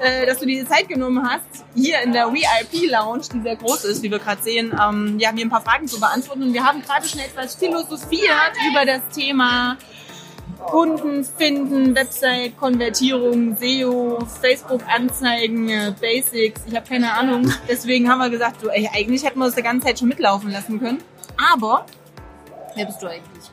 äh, dass du dir die Zeit genommen hast, hier in der VIP-Lounge, die sehr groß ist, wie wir gerade sehen, ähm, ja, mir ein paar Fragen zu beantworten. Und wir haben gerade schon etwas philosophiert über das Thema Kunden finden, Website-Konvertierung, SEO, Facebook-Anzeigen, äh, Basics. Ich habe keine Ahnung. Deswegen haben wir gesagt, du, ey, eigentlich hätten wir das die ganze Zeit schon mitlaufen lassen können. Aber, wer bist du eigentlich?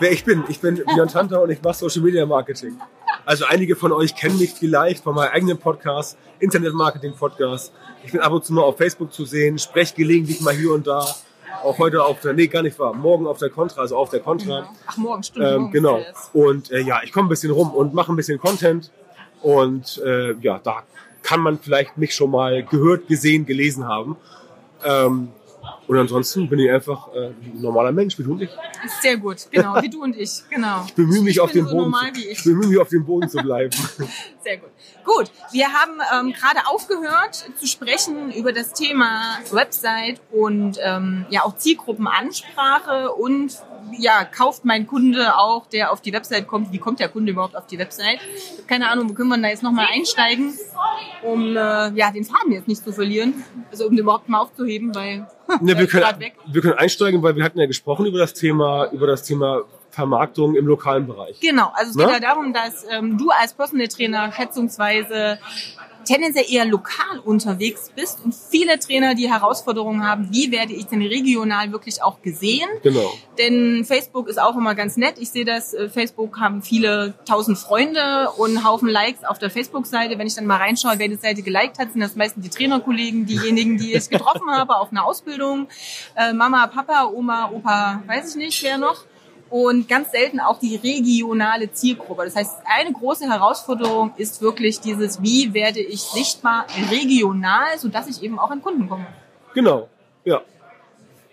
Wer ich bin? Ich bin Björn Tanter und ich mache Social Media Marketing. Also einige von euch kennen mich vielleicht von meinem eigenen Podcast, Internet Marketing Podcast. Ich bin ab und zu mal auf Facebook zu sehen, spreche gelegentlich mal hier und da. Auch heute auf der, nee, gar nicht wahr, morgen auf der Contra, also auf der Contra. Genau. Ach, morgen, stimmt. Ähm, morgen genau. Und äh, ja, ich komme ein bisschen rum und mache ein bisschen Content. Und äh, ja, da kann man vielleicht mich schon mal gehört, gesehen, gelesen haben. Ähm, und ansonsten bin ich einfach äh, ein normaler Mensch, wie du und ich. Sehr gut, genau, wie du und ich, genau. Ich bemühe mich, Ich auf dem so Boden zu, wie ich. ich bemühe mich, auf dem Boden zu bleiben. Sehr gut. Gut, wir haben ähm, gerade aufgehört zu sprechen über das Thema Website und ähm, ja auch Zielgruppenansprache und ja, kauft mein Kunde auch, der auf die Website kommt, wie kommt der Kunde überhaupt auf die Website? Keine Ahnung, können wir da jetzt nochmal einsteigen, um äh, ja, den Faden jetzt nicht zu verlieren, also um den überhaupt mal aufzuheben, weil Ne, der wir, können, wir können einsteigen, weil wir hatten ja gesprochen über das Thema, über das Thema Vermarktung im lokalen Bereich. Genau, also es geht Ne? ja darum, dass ähm, du als Personal Trainer schätzungsweise tendenziell eher lokal unterwegs bist und viele Trainer die Herausforderung haben, wie werde ich denn regional wirklich auch gesehen? Genau. Denn Facebook ist auch immer ganz nett. Ich sehe das, äh, Facebook haben viele tausend Freunde und einen Haufen Likes auf der Facebook-Seite. Wenn ich dann mal reinschaue, wer die Seite geliked hat, sind das meistens die Trainerkollegen, diejenigen, die ich getroffen habe auf einer Ausbildung. Äh, Mama, Papa, Oma, Opa, weiß ich nicht, wer noch. Und ganz selten auch die regionale Zielgruppe. Das heißt, eine große Herausforderung ist wirklich dieses, wie werde ich sichtbar regional, sodass ich eben auch an Kunden komme. Genau. Ja.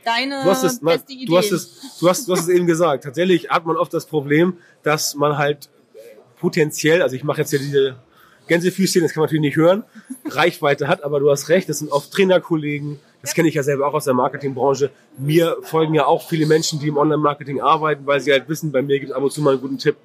Deine Du hast es, na, beste Idee. du hast es, du hast, du hast es eben gesagt. Tatsächlich hat man oft das Problem, dass man halt potenziell, also ich mache jetzt hier diese Gänsefüßchen, das kann man natürlich nicht hören, Reichweite hat, aber du hast recht, das sind oft Trainerkollegen, das kenne ich ja selber auch aus der Marketingbranche. Mir folgen ja auch viele Menschen, die im Online-Marketing arbeiten, weil sie halt wissen, bei mir gibt es ab und zu mal einen guten Tipp.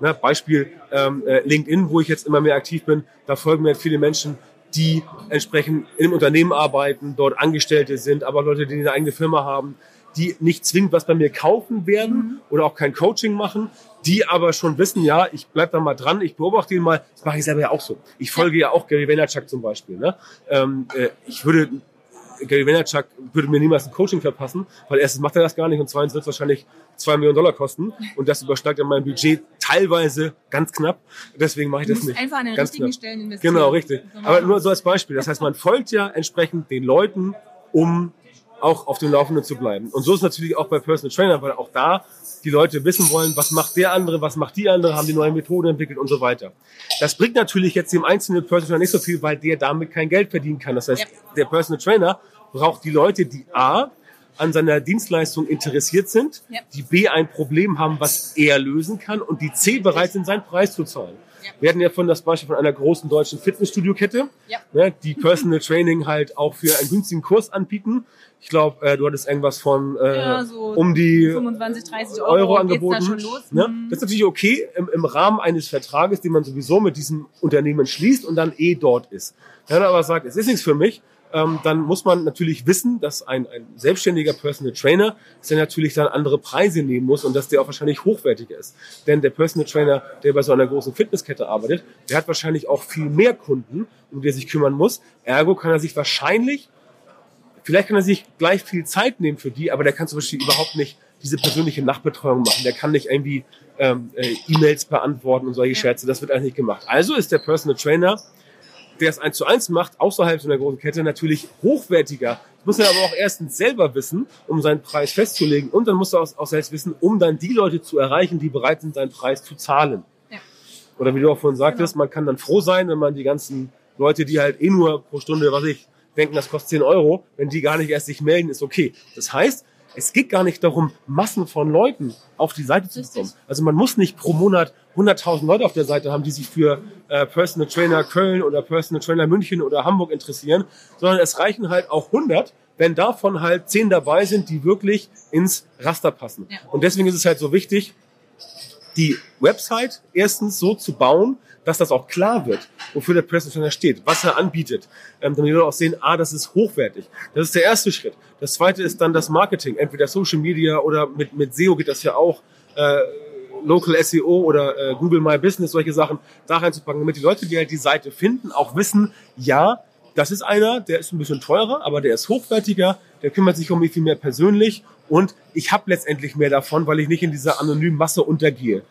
Ne, Beispiel ähm, äh, LinkedIn, wo ich jetzt immer mehr aktiv bin, da folgen mir halt viele Menschen, die entsprechend in einem Unternehmen arbeiten, dort Angestellte sind, aber Leute, die eine eigene Firma haben, die nicht zwingend was bei mir kaufen werden oder auch kein Coaching machen, die aber schon wissen, ja, ich bleib da mal dran, ich beobachte ihn mal, das mache ich selber ja auch so. Ich folge ja auch Gary Vaynerchuk zum Beispiel. Ne? Ähm, äh, ich würde Gary Vaynerchuk würde mir niemals ein Coaching verpassen, weil erstens macht er das gar nicht und zweitens wird es wahrscheinlich zwei Millionen Dollar kosten und das übersteigt dann mein Budget teilweise ganz knapp. Deswegen mache ich das nicht. einfach an den Ganz richtigen knapp. Stellen investieren. Genau, richtig. Aber nur so als Beispiel. Das heißt, man folgt ja entsprechend den Leuten, um auch auf dem Laufenden zu bleiben. Und so ist es natürlich auch bei Personal Trainer, weil auch da die Leute wissen wollen, was macht der andere, was macht die andere, haben die neue Methode entwickelt und so weiter. Das bringt natürlich jetzt dem einzelnen Personal Trainer nicht so viel, weil der damit kein Geld verdienen kann. Das heißt, der Personal Trainer braucht die Leute, die A, an seiner Dienstleistung interessiert sind, Ja. die B, ein Problem haben, was er lösen kann und die C, bereit sind, seinen Preis zu zahlen. Ja. Wir hatten ja von das Beispiel von einer großen deutschen Fitnessstudio-Kette, Ja. ne, die Personal Training halt auch für einen günstigen Kurs anbieten. Ich glaube, äh, du hattest irgendwas von äh, Ja, so um die 25, 30 Euro, Euro angeboten. da. Ne? Mhm. Das ist natürlich okay im, im Rahmen eines Vertrages, den man sowieso mit diesem Unternehmen schließt und dann eh dort ist. Wenn man aber sagt, es ist nichts für mich, ähm, dann muss man natürlich wissen, dass ein, ein selbstständiger Personal Trainer dass natürlich dann andere Preise nehmen muss und dass der auch wahrscheinlich hochwertiger ist. Denn der Personal Trainer, der bei so einer großen Fitnesskette arbeitet, der hat wahrscheinlich auch viel mehr Kunden, um die er sich kümmern muss. Ergo kann er sich wahrscheinlich Vielleicht kann er sich gleich viel Zeit nehmen für die, aber der kann zum Beispiel überhaupt nicht diese persönliche Nachbetreuung machen. Der kann nicht irgendwie ähm, äh, E-Mails beantworten und solche Scherze. Das wird eigentlich nicht gemacht. Also ist der Personal Trainer, der es eins zu eins macht, außerhalb so einer großen Kette, natürlich hochwertiger. Das muss er aber auch erstens selber wissen, um seinen Preis festzulegen. Und dann muss er auch, selbst wissen, um dann die Leute zu erreichen, die bereit sind, seinen Preis zu zahlen. Ja. Oder wie du auch vorhin sagtest, man kann dann froh sein, wenn man die ganzen Leute, die halt eh nur pro Stunde, was ich, denken, das kostet 10 Euro, wenn die gar nicht erst sich melden, ist okay. Das heißt, es geht gar nicht darum, Massen von Leuten auf die Seite zu bekommen. Also man muss nicht pro Monat 100.000 Leute auf der Seite haben, die sich für äh, Personal Trainer Köln oder Personal Trainer München oder Hamburg interessieren, sondern es reichen halt auch 100, wenn davon halt 10 dabei sind, die wirklich ins Raster passen. Ja. Und deswegen ist es halt so wichtig, die Website erstens so zu bauen, dass das auch klar wird, wofür der Personal Trainer steht, was er anbietet, ähm, damit die Leute auch sehen, ah, das ist hochwertig. Das ist der erste Schritt. Das zweite ist dann das Marketing, entweder Social Media oder mit, mit SEO geht das ja auch, äh, Local SEO oder äh, Google My Business, solche Sachen da reinzupacken, damit die Leute, die halt die Seite finden, auch wissen, ja, das ist einer, der ist ein bisschen teurer, aber der ist hochwertiger, der kümmert sich um mich viel mehr persönlich und ich habe letztendlich mehr davon, weil ich nicht in dieser anonymen Masse untergehe.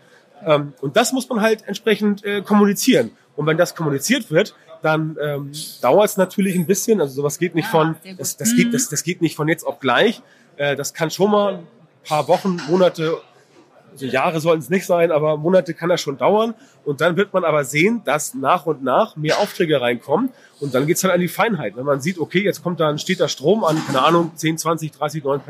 Ähm, und das muss man halt entsprechend äh, kommunizieren. Und wenn das kommuniziert wird, dann ähm, dauert es natürlich ein bisschen. Also sowas geht nicht Ja, von, sehr gut. das, das, geht, das, das geht nicht von jetzt auf gleich. Äh, das kann schon mal ein paar Wochen, Monate, also Jahre sollen es nicht sein, aber Monate kann das schon dauern. Und dann wird man aber sehen, dass nach und nach mehr Aufträge reinkommen. Und dann geht's halt an die Feinheit. Wenn man sieht, okay, jetzt kommt da ein steter Strom an, keine Ahnung, 10, 20, 30, 9,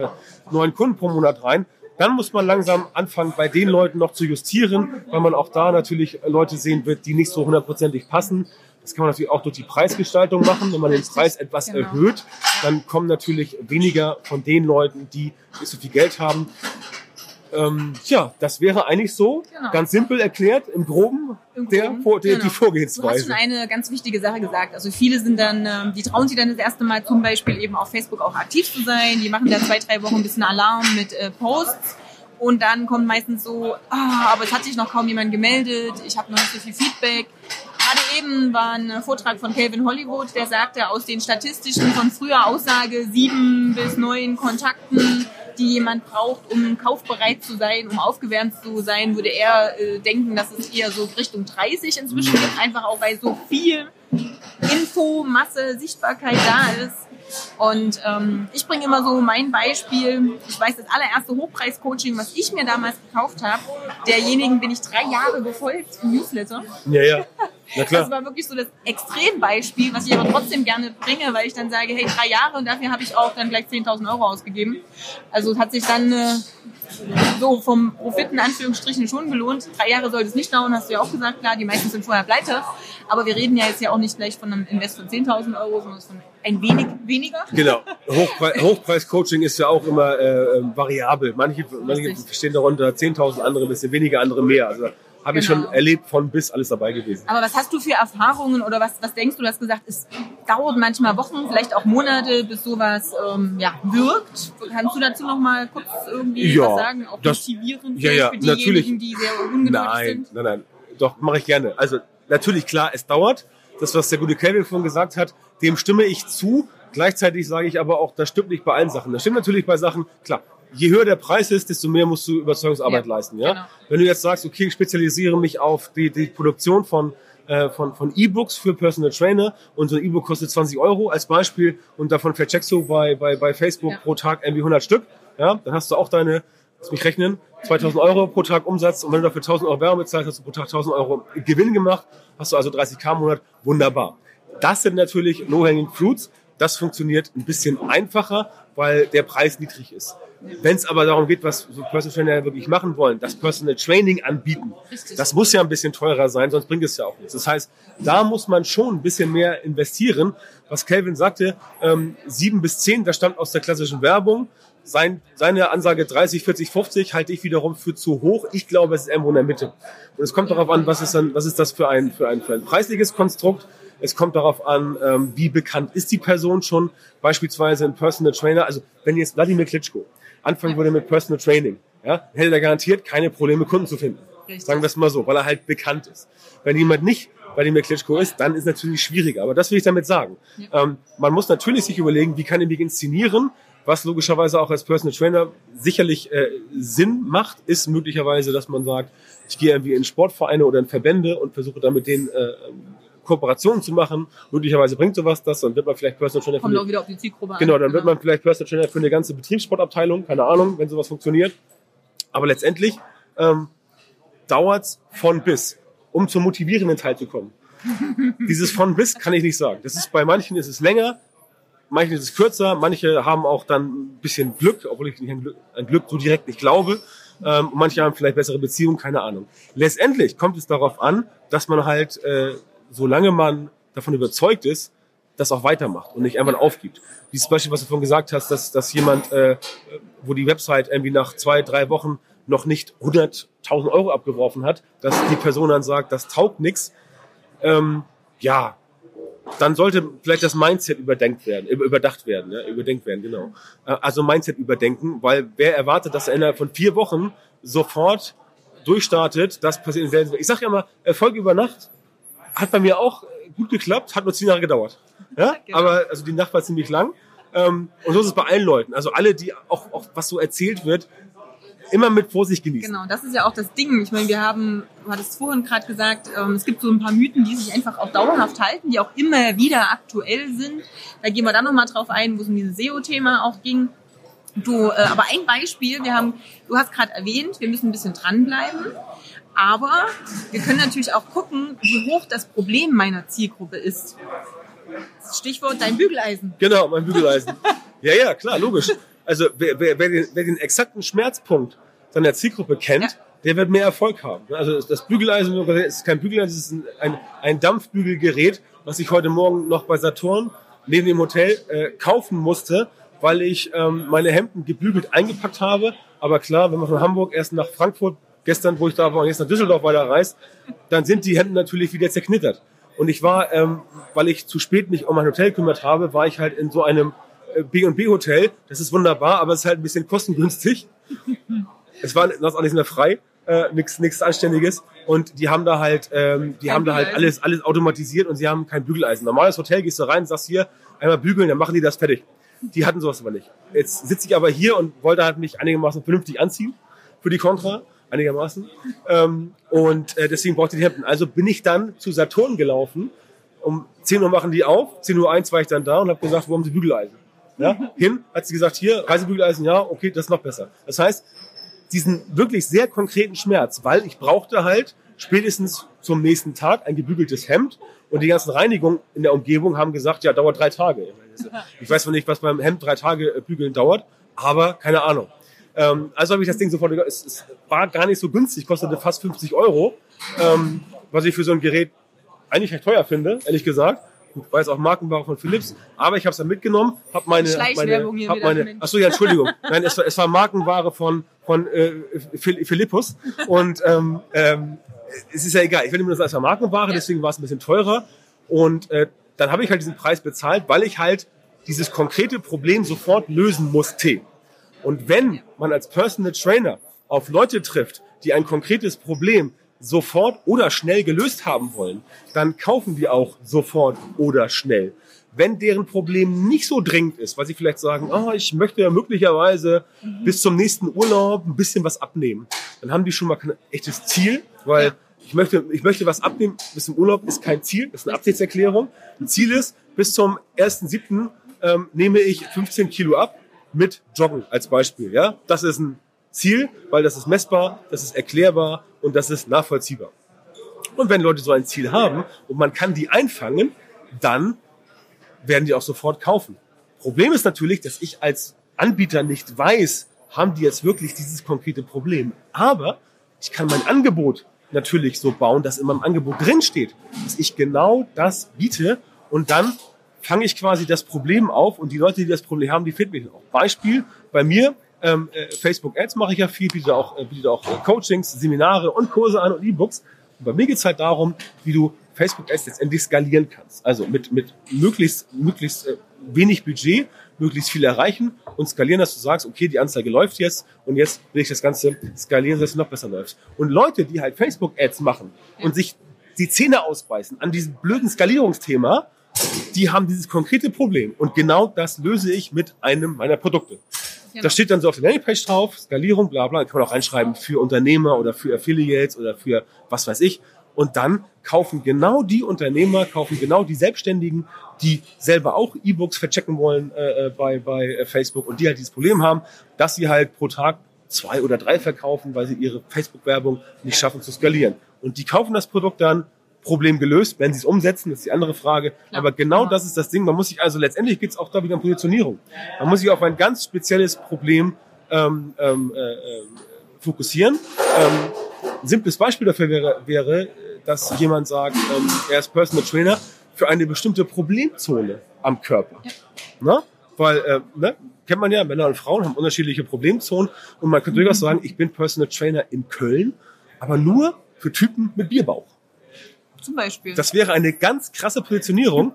neun Kunden pro Monat rein, dann muss man langsam anfangen, bei den Leuten noch zu justieren, weil man auch da natürlich Leute sehen wird, die nicht so hundertprozentig passen. Das kann man natürlich auch durch die Preisgestaltung machen. Wenn man den Preis etwas genau. erhöht, dann kommen natürlich weniger von den Leuten, die nicht so viel Geld haben. Ähm, ja, das wäre eigentlich so, Genau. ganz simpel erklärt, im Groben, Im der, Groben, Vor- der, genau. die Du hast Vorgehensweise. schon eine ganz wichtige Sache gesagt. Also viele sind dann, ähm, die trauen sich dann das erste Mal zum Beispiel eben auf Facebook auch aktiv zu sein. Die machen da zwei, drei Wochen ein bisschen Alarm mit äh, Posts. Und dann kommt meistens so, ah, aber es hat sich noch kaum jemand gemeldet, ich habe noch nicht so viel Feedback. Gerade eben war ein Vortrag von Calvin Hollywood, der sagte, aus den statistischen von früher Aussage sieben bis neun Kontakten, die jemand braucht, um kaufbereit zu sein, um aufgewärmt zu sein, würde er äh, denken, dass es eher so Richtung 30 inzwischen gibt, einfach auch weil so viel Info, Masse, Sichtbarkeit da ist. Und ähm, ich bringe immer so mein Beispiel. Ich weiß, das allererste Hochpreis-Coaching, was ich mir damals gekauft habe, derjenigen bin ich drei Jahre gefolgt im Newsletter. Ja, ja. Na Das klar. war wirklich so das Extrembeispiel, was ich aber trotzdem gerne bringe, weil ich dann sage, hey, drei Jahre und dafür habe ich auch dann gleich 10.000 Euro ausgegeben. Also es hat sich dann äh, so vom Profit in Anführungsstrichen schon gelohnt. Drei Jahre sollte es nicht dauern, hast du ja auch gesagt, klar, die meisten sind vorher pleite. Aber wir reden ja jetzt ja auch nicht gleich von einem Invest von 10.000 Euro, sondern von ein wenig weniger. Genau. Hochpre Hochpreis-Coaching ist ja auch immer äh, ähm, variabel. Manche, manche verstehen darunter 10.000, andere ein bisschen weniger, andere mehr. Also habe ich Genau. schon erlebt, von bis alles dabei gewesen. Aber was hast du für Erfahrungen oder was, was denkst du? Du hast gesagt, es dauert manchmal Wochen, vielleicht auch Monate, bis sowas ähm, ja, wirkt. Kannst du dazu noch mal kurz irgendwie Ja, was sagen? Auch das- motivierend ja, ja, für diejenigen, natürlich. die sehr ungeduldig Nein, sind? nein, nein. Doch, mache ich gerne. Also natürlich, klar, es dauert. Das, was der gute Kelvin vorhin gesagt hat, dem stimme ich zu. Gleichzeitig sage ich aber auch, das stimmt nicht bei allen Sachen. Das stimmt natürlich bei Sachen, klar, je höher der Preis ist, desto mehr musst du Überzeugungsarbeit Ja, leisten. Ja? genau. Wenn du jetzt sagst, okay, ich spezialisiere mich auf die, die Produktion von äh, von, von E-Books für Personal Trainer und so ein E-Book kostet 20 Euro als Beispiel und davon vercheckst du bei, bei, bei Facebook Ja. pro Tag irgendwie 100 Stück, ja, dann hast du auch deine, lass mich rechnen, 2000 Euro pro Tag Umsatz und wenn du dafür 1000 Euro Werbung bezahlst, hast du pro Tag 1000 Euro Gewinn gemacht, hast du also 30k im Monat, wunderbar. Das sind natürlich Low-Hanging Fruits, das funktioniert ein bisschen einfacher, weil der Preis niedrig ist. Wenn es aber darum geht, was so Personal Trainer wirklich machen wollen, das Personal Training anbieten, das muss ja ein bisschen teurer sein, sonst bringt es ja auch nichts. Das heißt, da muss man schon ein bisschen mehr investieren. Was Kelvin sagte, ähm, sieben bis zehn, das stammt aus der klassischen Werbung. Sein, seine Ansage 30, 40, 50 halte ich wiederum für zu hoch. Ich glaube, es ist irgendwo in der Mitte. Und es kommt darauf an, was ist dann, was ist das für ein, für ein, für ein preisliches Konstrukt? Es kommt darauf an, ähm, wie bekannt ist die Person schon. Beispielsweise ein Personal Trainer. Also wenn jetzt Wladimir Klitschko anfangen würde mit Personal Training, ja, hätte er garantiert keine Probleme, Kunden zu finden. Richtig. Sagen wir es mal so, weil er halt bekannt ist. Wenn jemand nicht Wladimir Klitschko ist, dann ist es natürlich schwieriger. Aber das will ich damit sagen. Ähm, man muss natürlich sich überlegen, wie kann ich mich inszenieren, was logischerweise auch als Personal Trainer sicherlich äh, Sinn macht, ist möglicherweise, dass man sagt, ich gehe irgendwie in Sportvereine oder in Verbände und versuche dann mit denen äh, Kooperationen zu machen. Möglicherweise bringt sowas das, dann wird man vielleicht Personal Trainer für Kommt eine- auch wieder auf die Zielgruppe. Genau, dann wird man vielleicht Personal Trainer für eine ganze Betriebssportabteilung, keine Ahnung, wenn sowas funktioniert. Aber letztendlich ähm, dauert's von bis, um zum motivierenden Teil zu kommen. Dieses von bis kann ich nicht sagen. Das ist bei manchen ist es länger, manche ist es kürzer, manche haben auch dann ein bisschen Glück, obwohl ich nicht an Glück, an Glück so direkt nicht glaube. Ähm, manche haben vielleicht bessere Beziehungen, keine Ahnung. Letztendlich kommt es darauf an, dass man halt, äh, solange man davon überzeugt ist, das auch weitermacht und nicht einfach aufgibt. Dieses Beispiel, was du vorhin gesagt hast, dass, dass jemand, äh, wo die Website irgendwie nach zwei, drei Wochen noch nicht 100.000 Euro abgeworfen hat, dass die Person dann sagt, das taugt nix. Ähm, ja, dann sollte vielleicht das Mindset überdenkt werden, überdacht werden, ja, überdenkt werden, genau. Äh, also Mindset überdenken, weil wer erwartet, dass er innerhalb von vier Wochen sofort durchstartet, das passiert in selten. Ich sage ja immer, Erfolg über Nacht hat bei mir auch gut geklappt, hat nur zehn Jahre gedauert. Ja, genau. aber also die Nacht war ziemlich lang. Ähm, und so ist es bei allen Leuten. Also alle, die auch, auch was so erzählt wird, immer mit Vorsicht genießen. Genau, das ist ja auch das Ding. Ich meine, wir haben, du hattest vorhin gerade gesagt, ähm, es gibt so ein paar Mythen, die sich einfach auch dauerhaft halten, die auch immer wieder aktuell sind. Da gehen wir dann nochmal drauf ein, wo es um dieses SEO-Thema auch ging. Du, äh, aber ein Beispiel, wir haben, du hast gerade erwähnt, wir müssen ein bisschen dranbleiben. Aber wir können natürlich auch gucken, wie hoch das Problem meiner Zielgruppe ist. Stichwort dein Bügeleisen. Genau, mein Bügeleisen. ja, ja, klar, logisch. Also wer, wer, wer, den, wer den exakten Schmerzpunkt seiner Zielgruppe kennt, ja. der wird mehr Erfolg haben. Also das Bügeleisen ist kein Bügeleisen, es ist ein, ein Dampfbügelgerät, was ich heute Morgen noch bei Saturn neben dem Hotel äh, kaufen musste, weil ich ähm, meine Hemden gebügelt eingepackt habe. Aber klar, wenn man von Hamburg erst nach Frankfurt, gestern, wo ich da war, und jetzt nach Düsseldorf weiter reist, dann sind die Hemden natürlich wieder zerknittert. Und ich war, ähm, weil ich zu spät mich um mein Hotel kümmert habe, war ich halt in so einem B&B Hotel. Das ist wunderbar, aber es ist halt ein bisschen kostengünstig. es war das alles mehr frei, äh, nichts nichts anständiges und die haben da halt ähm, die kein haben da halt alles alles automatisiert und sie haben kein Bügeleisen. Normales Hotel gehst du rein, sagst hier einmal bügeln, dann machen die das fertig. Die hatten sowas aber nicht. Jetzt sitze ich aber hier und wollte halt mich einigermaßen vernünftig anziehen für die Contra einigermaßen ähm, und äh, deswegen brauchte ich die Hemden. Also bin ich dann zu Saturn gelaufen. Um 10 Uhr machen die auf, 10 Uhr eins war ich dann da und habe gesagt, wo haben sie Bügeleisen? Ja, hin, hat sie gesagt, hier, Reisebügeleisen, ja, okay, das ist noch besser. Das heißt, diesen wirklich sehr konkreten Schmerz, weil ich brauchte halt spätestens zum nächsten Tag ein gebügeltes Hemd und die ganzen Reinigungen in der Umgebung haben gesagt, ja, dauert drei Tage. Ich weiß noch nicht, was beim Hemd drei Tage äh, bügeln dauert, aber keine Ahnung. Ähm, also habe ich das Ding sofort, es, es war gar nicht so günstig, kostete fast 50 Euro, ähm, was ich für so ein Gerät eigentlich recht teuer finde, ehrlich gesagt weil es auch Markenware von Philips. Aber ich habe es dann mitgenommen, habe meine, meine, hab meine, ach so ja, Entschuldigung, nein, es war, es war Markenware von von äh, Philippus und ähm, ähm, es ist ja egal. Ich will immer das als Markenware, deswegen war es ein bisschen teurer und äh, dann habe ich halt diesen Preis bezahlt, weil ich halt dieses konkrete Problem sofort lösen musste. Und wenn man als Personal Trainer auf Leute trifft, die ein konkretes Problem sofort oder schnell gelöst haben wollen, dann kaufen die auch sofort oder schnell. Wenn deren Problem nicht so dringend ist, weil sie vielleicht sagen, oh, ich möchte ja möglicherweise mhm. bis zum nächsten Urlaub ein bisschen was abnehmen, dann haben die schon mal kein echtes Ziel, weil ja. ich möchte, ich möchte was abnehmen bis zum Urlaub ist kein Ziel, ist eine Absichtserklärung. Ein Ziel ist, bis zum 1.7. Ähm, nehme ich 15 Kilo ab mit Joggen als Beispiel. Ja, das ist ein Ziel, weil das ist messbar, das ist erklärbar und das ist nachvollziehbar. Und wenn Leute so ein Ziel haben und man kann die einfangen, dann werden die auch sofort kaufen. Problem ist natürlich, dass ich als Anbieter nicht weiß, haben die jetzt wirklich dieses konkrete Problem. Aber ich kann mein Angebot natürlich so bauen, dass in meinem Angebot drin steht, dass ich genau das biete und dann fange ich quasi das Problem auf und die Leute, die das Problem haben, die finden mich auch. Beispiel bei mir, ähm, äh, Facebook Ads mache ich ja viel, biete auch, äh, biete auch äh, Coachings, Seminare und Kurse an und E-Books. Und bei mir geht es halt darum, wie du Facebook Ads letztendlich skalieren kannst. Also mit, mit möglichst, möglichst äh, wenig Budget, möglichst viel erreichen und skalieren, dass du sagst, okay, die Anzeige läuft jetzt und jetzt will ich das Ganze skalieren, dass es noch besser läuft. Und Leute, die halt Facebook Ads machen und sich die Zähne ausbeißen an diesem blöden Skalierungsthema, die haben dieses konkrete Problem. Und genau das löse ich mit einem meiner Produkte. Genau. Da steht dann so auf der Landingpage drauf, Skalierung, bla bla. Da kann man auch reinschreiben für Unternehmer oder für Affiliates oder für was weiß ich. Und dann kaufen genau die Unternehmer, kaufen genau die Selbstständigen, die selber auch E-Books verchecken wollen äh, äh bei, bei äh, Facebook und die halt dieses Problem haben, dass sie halt pro Tag zwei oder drei verkaufen, weil sie ihre Facebook-Werbung nicht schaffen zu skalieren. Und die kaufen das Produkt dann Problem gelöst. Wenn sie es umsetzen, das ist die andere Frage. Klar. Aber genau Ja. das ist das Ding. Man muss sich also letztendlich geht es auch da wieder um Positionierung. Man muss sich auf ein ganz spezielles Problem ähm, ähm, äh, äh, fokussieren. Ähm, ein simples Beispiel dafür wäre, wäre, dass jemand sagt, ähm, er ist Personal Trainer für eine bestimmte Problemzone am Körper. Ne? Weil, äh, ne, kennt man ja, Männer und Frauen haben unterschiedliche Problemzonen und man könnte durchaus sagen, ich bin Personal Trainer in Köln, aber nur für Typen mit Bierbauch. Zum Beispiel. Das wäre eine ganz krasse Positionierung.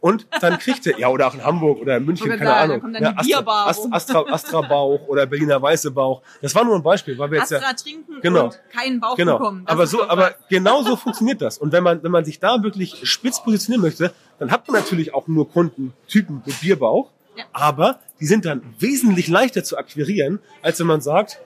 Und dann kriegt er, ja, oder auch in Hamburg oder in München, keine da Ahnung. dann ja, Astra, rum. Astra, Astra Bauch oder Berliner Weiße Bauch. Das war nur ein Beispiel, weil wir jetzt ja, Astra trinken Genau. und keinen Bauch Genau. bekommen. Das Aber so, aber genau so funktioniert das. Und wenn man, wenn man sich da wirklich spitz positionieren möchte, dann hat man natürlich auch nur Kunden, Typen mit Bierbauch. Ja. Aber die sind dann wesentlich leichter zu akquirieren, als wenn man sagt,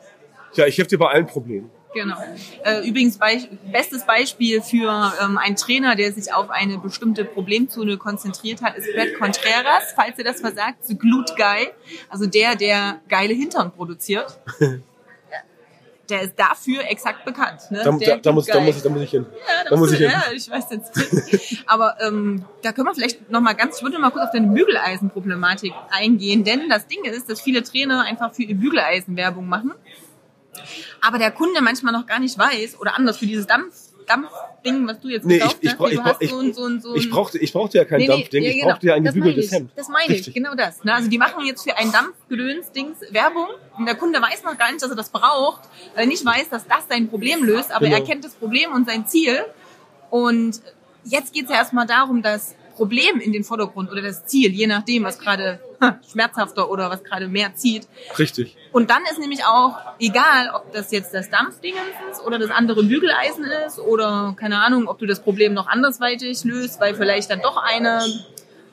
ja, ich helfe dir bei allen Problemen. Genau. Äh, übrigens Beich bestes Beispiel für ähm, einen Trainer, der sich auf eine bestimmte Problemzone konzentriert hat, ist Brad Contreras, falls ihr das versagt, The Glute Guy, also der, der geile Hintern produziert. der ist dafür exakt bekannt. Ne? Da, da, da, muss, da, muss ich, da muss ich hin. Ja, da da muss musst ich du, hin. ja, ich weiß jetzt. Aber ähm, da können wir vielleicht noch mal ganz, ich würde mal kurz auf deine Bügeleisenproblematik eingehen, denn das Ding ist, dass viele Trainer einfach für ihr Bügeleisen Werbung machen, aber der Kunde manchmal noch gar nicht weiß oder anders für dieses Dampf Dampfding, was du jetzt Nee, gekauft ich, ich, hast, ich, hast ich, so ein, so ein, so ein ich, brauchte, ich brauchte ja kein Nee, nee, Dampfding, ja, ich genau. brauchte ja ein Das gebügeltes ich. Hemd. Das meine ich, Richtig. genau das. Ne? Also die machen jetzt für ein Dampfgedöns-Dings Werbung und der Kunde weiß noch gar nicht, dass er das braucht, weil er nicht weiß, dass das sein Problem löst, aber Genau. er kennt das Problem und sein Ziel. Und jetzt geht es ja erstmal darum, das Problem in den Vordergrund oder das Ziel, je nachdem, was gerade ha, schmerzhafter oder was gerade mehr zieht. Richtig. Und dann ist nämlich auch egal, ob das jetzt das Dampfdingens ist oder das andere Bügeleisen ist oder keine Ahnung, ob du das Problem noch andersweitig löst, weil vielleicht dann doch eine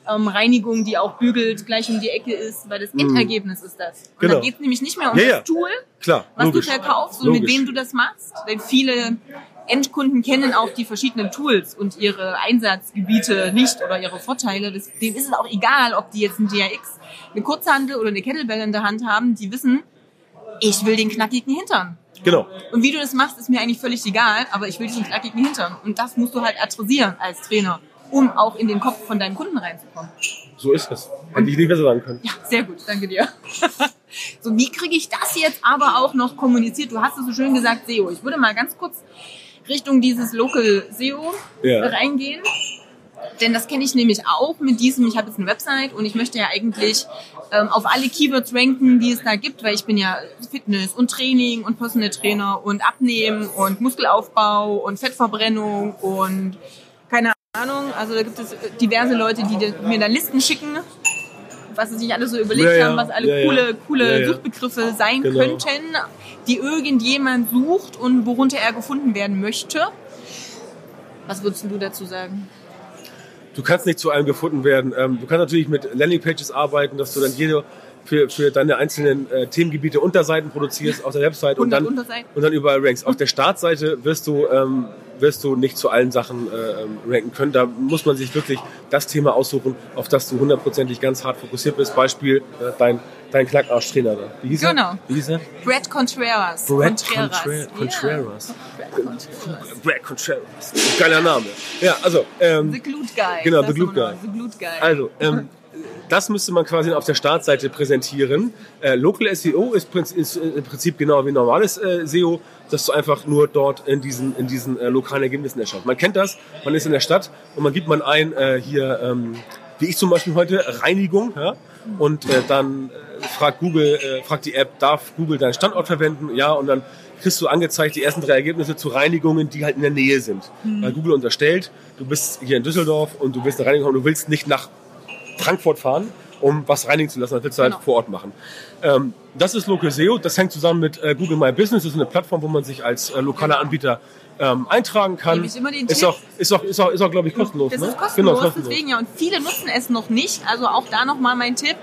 ähm, Reinigung, die auch bügelt, gleich um die Ecke ist, weil das Endergebnis ist das. Und Genau. dann geht es nämlich nicht mehr um Ja, das ja. Tool, Klar, was logisch. du verkaufst und mit Logisch. wem du das machst. Denn viele Endkunden kennen auch die verschiedenen Tools und ihre Einsatzgebiete nicht oder ihre Vorteile. Denen ist es auch egal, ob die jetzt ein DRX, eine Kurzhandel oder eine Kettlebell in der Hand haben. Die wissen, ich will den knackigen Hintern. Genau. Und wie du das machst, ist mir eigentlich völlig egal, aber ich will diesen knackigen Hintern. Und das musst du halt adressieren als Trainer, um auch in den Kopf von deinen Kunden reinzukommen. So ist es. Hätte ich nicht besser sagen können. Ja, sehr gut, danke dir. so, wie kriege ich das jetzt aber auch noch kommuniziert? Du hast es so schön gesagt, SEO. Ich würde mal ganz kurz Richtung dieses Local SEO Ja. reingehen. Denn das kenne ich nämlich auch mit diesem, ich habe jetzt eine Website und ich möchte ja eigentlich ähm, auf alle Keywords ranken, die es da gibt, weil ich bin ja Fitness und Training und Personal Trainer und Abnehmen und Muskelaufbau und Fettverbrennung und keine Ahnung. Also da gibt es diverse Leute, die mir da Listen schicken, was sie sich alle so überlegt Ja, haben, was alle Ja, coole, coole. Suchbegriffe sein Genau. könnten, die irgendjemand sucht und worunter er gefunden werden möchte. Was würdest du dazu sagen? Du kannst nicht zu allem gefunden werden. Ähm, du kannst natürlich mit Landingpages arbeiten, dass du dann jede für, für deine einzelnen äh, Themengebiete Unterseiten produzierst auf der Website und 100 dann, und dann überall rankst. Auf der Startseite wirst du, ähm, wirst du nicht zu allen Sachen äh, ähm, ranken können. Da muss man sich wirklich das Thema aussuchen, auf das du hundertprozentig ganz hart fokussiert bist. Beispiel äh, dein, dein Knackarsch-Trainer da. Wie hieß Genau. er? Wie hieß er? Brad Contreras. Brad Contreras. Contreras. Ja. Brad Contreras. Brad Contreras. Geiler Name. Ja, also, ähm, The Glute Guy. Genau, Das The Glute. Guy. The Glute Guy. Also, ähm, das müsste man quasi auf der Startseite präsentieren. Äh, Local SEO ist, ist äh, im Prinzip genau wie normales äh, SEO, dass du einfach nur dort in diesen, in diesen äh, lokalen Ergebnissen erschaust. Man kennt das, man ist in der Stadt und man gibt man ein, äh, hier, ähm, wie ich zum Beispiel heute, Reinigung, ja, und äh, dann fragt Google, fragt die App, darf Google deinen Standort verwenden? Ja, und dann kriegst du angezeigt die ersten drei Ergebnisse zu Reinigungen, die halt in der Nähe sind. Weil Google unterstellt, du bist hier in Düsseldorf und du willst eine Reinigung haben, du willst nicht nach Frankfurt fahren, um was reinigen zu lassen. Das willst du halt Genau. vor Ort machen. Ähm, das ist Local SEO. Das hängt zusammen mit äh, Google My Business. Das ist eine Plattform, wo man sich als äh, lokaler Anbieter ähm, eintragen kann. Ist Tipp. auch, ist auch, ist auch, ist auch glaube ich, kostenlos. Das ne? ist kostenlos, Genau, kostenlos. deswegen ja. Und viele nutzen es noch nicht. Also auch da nochmal mein Tipp.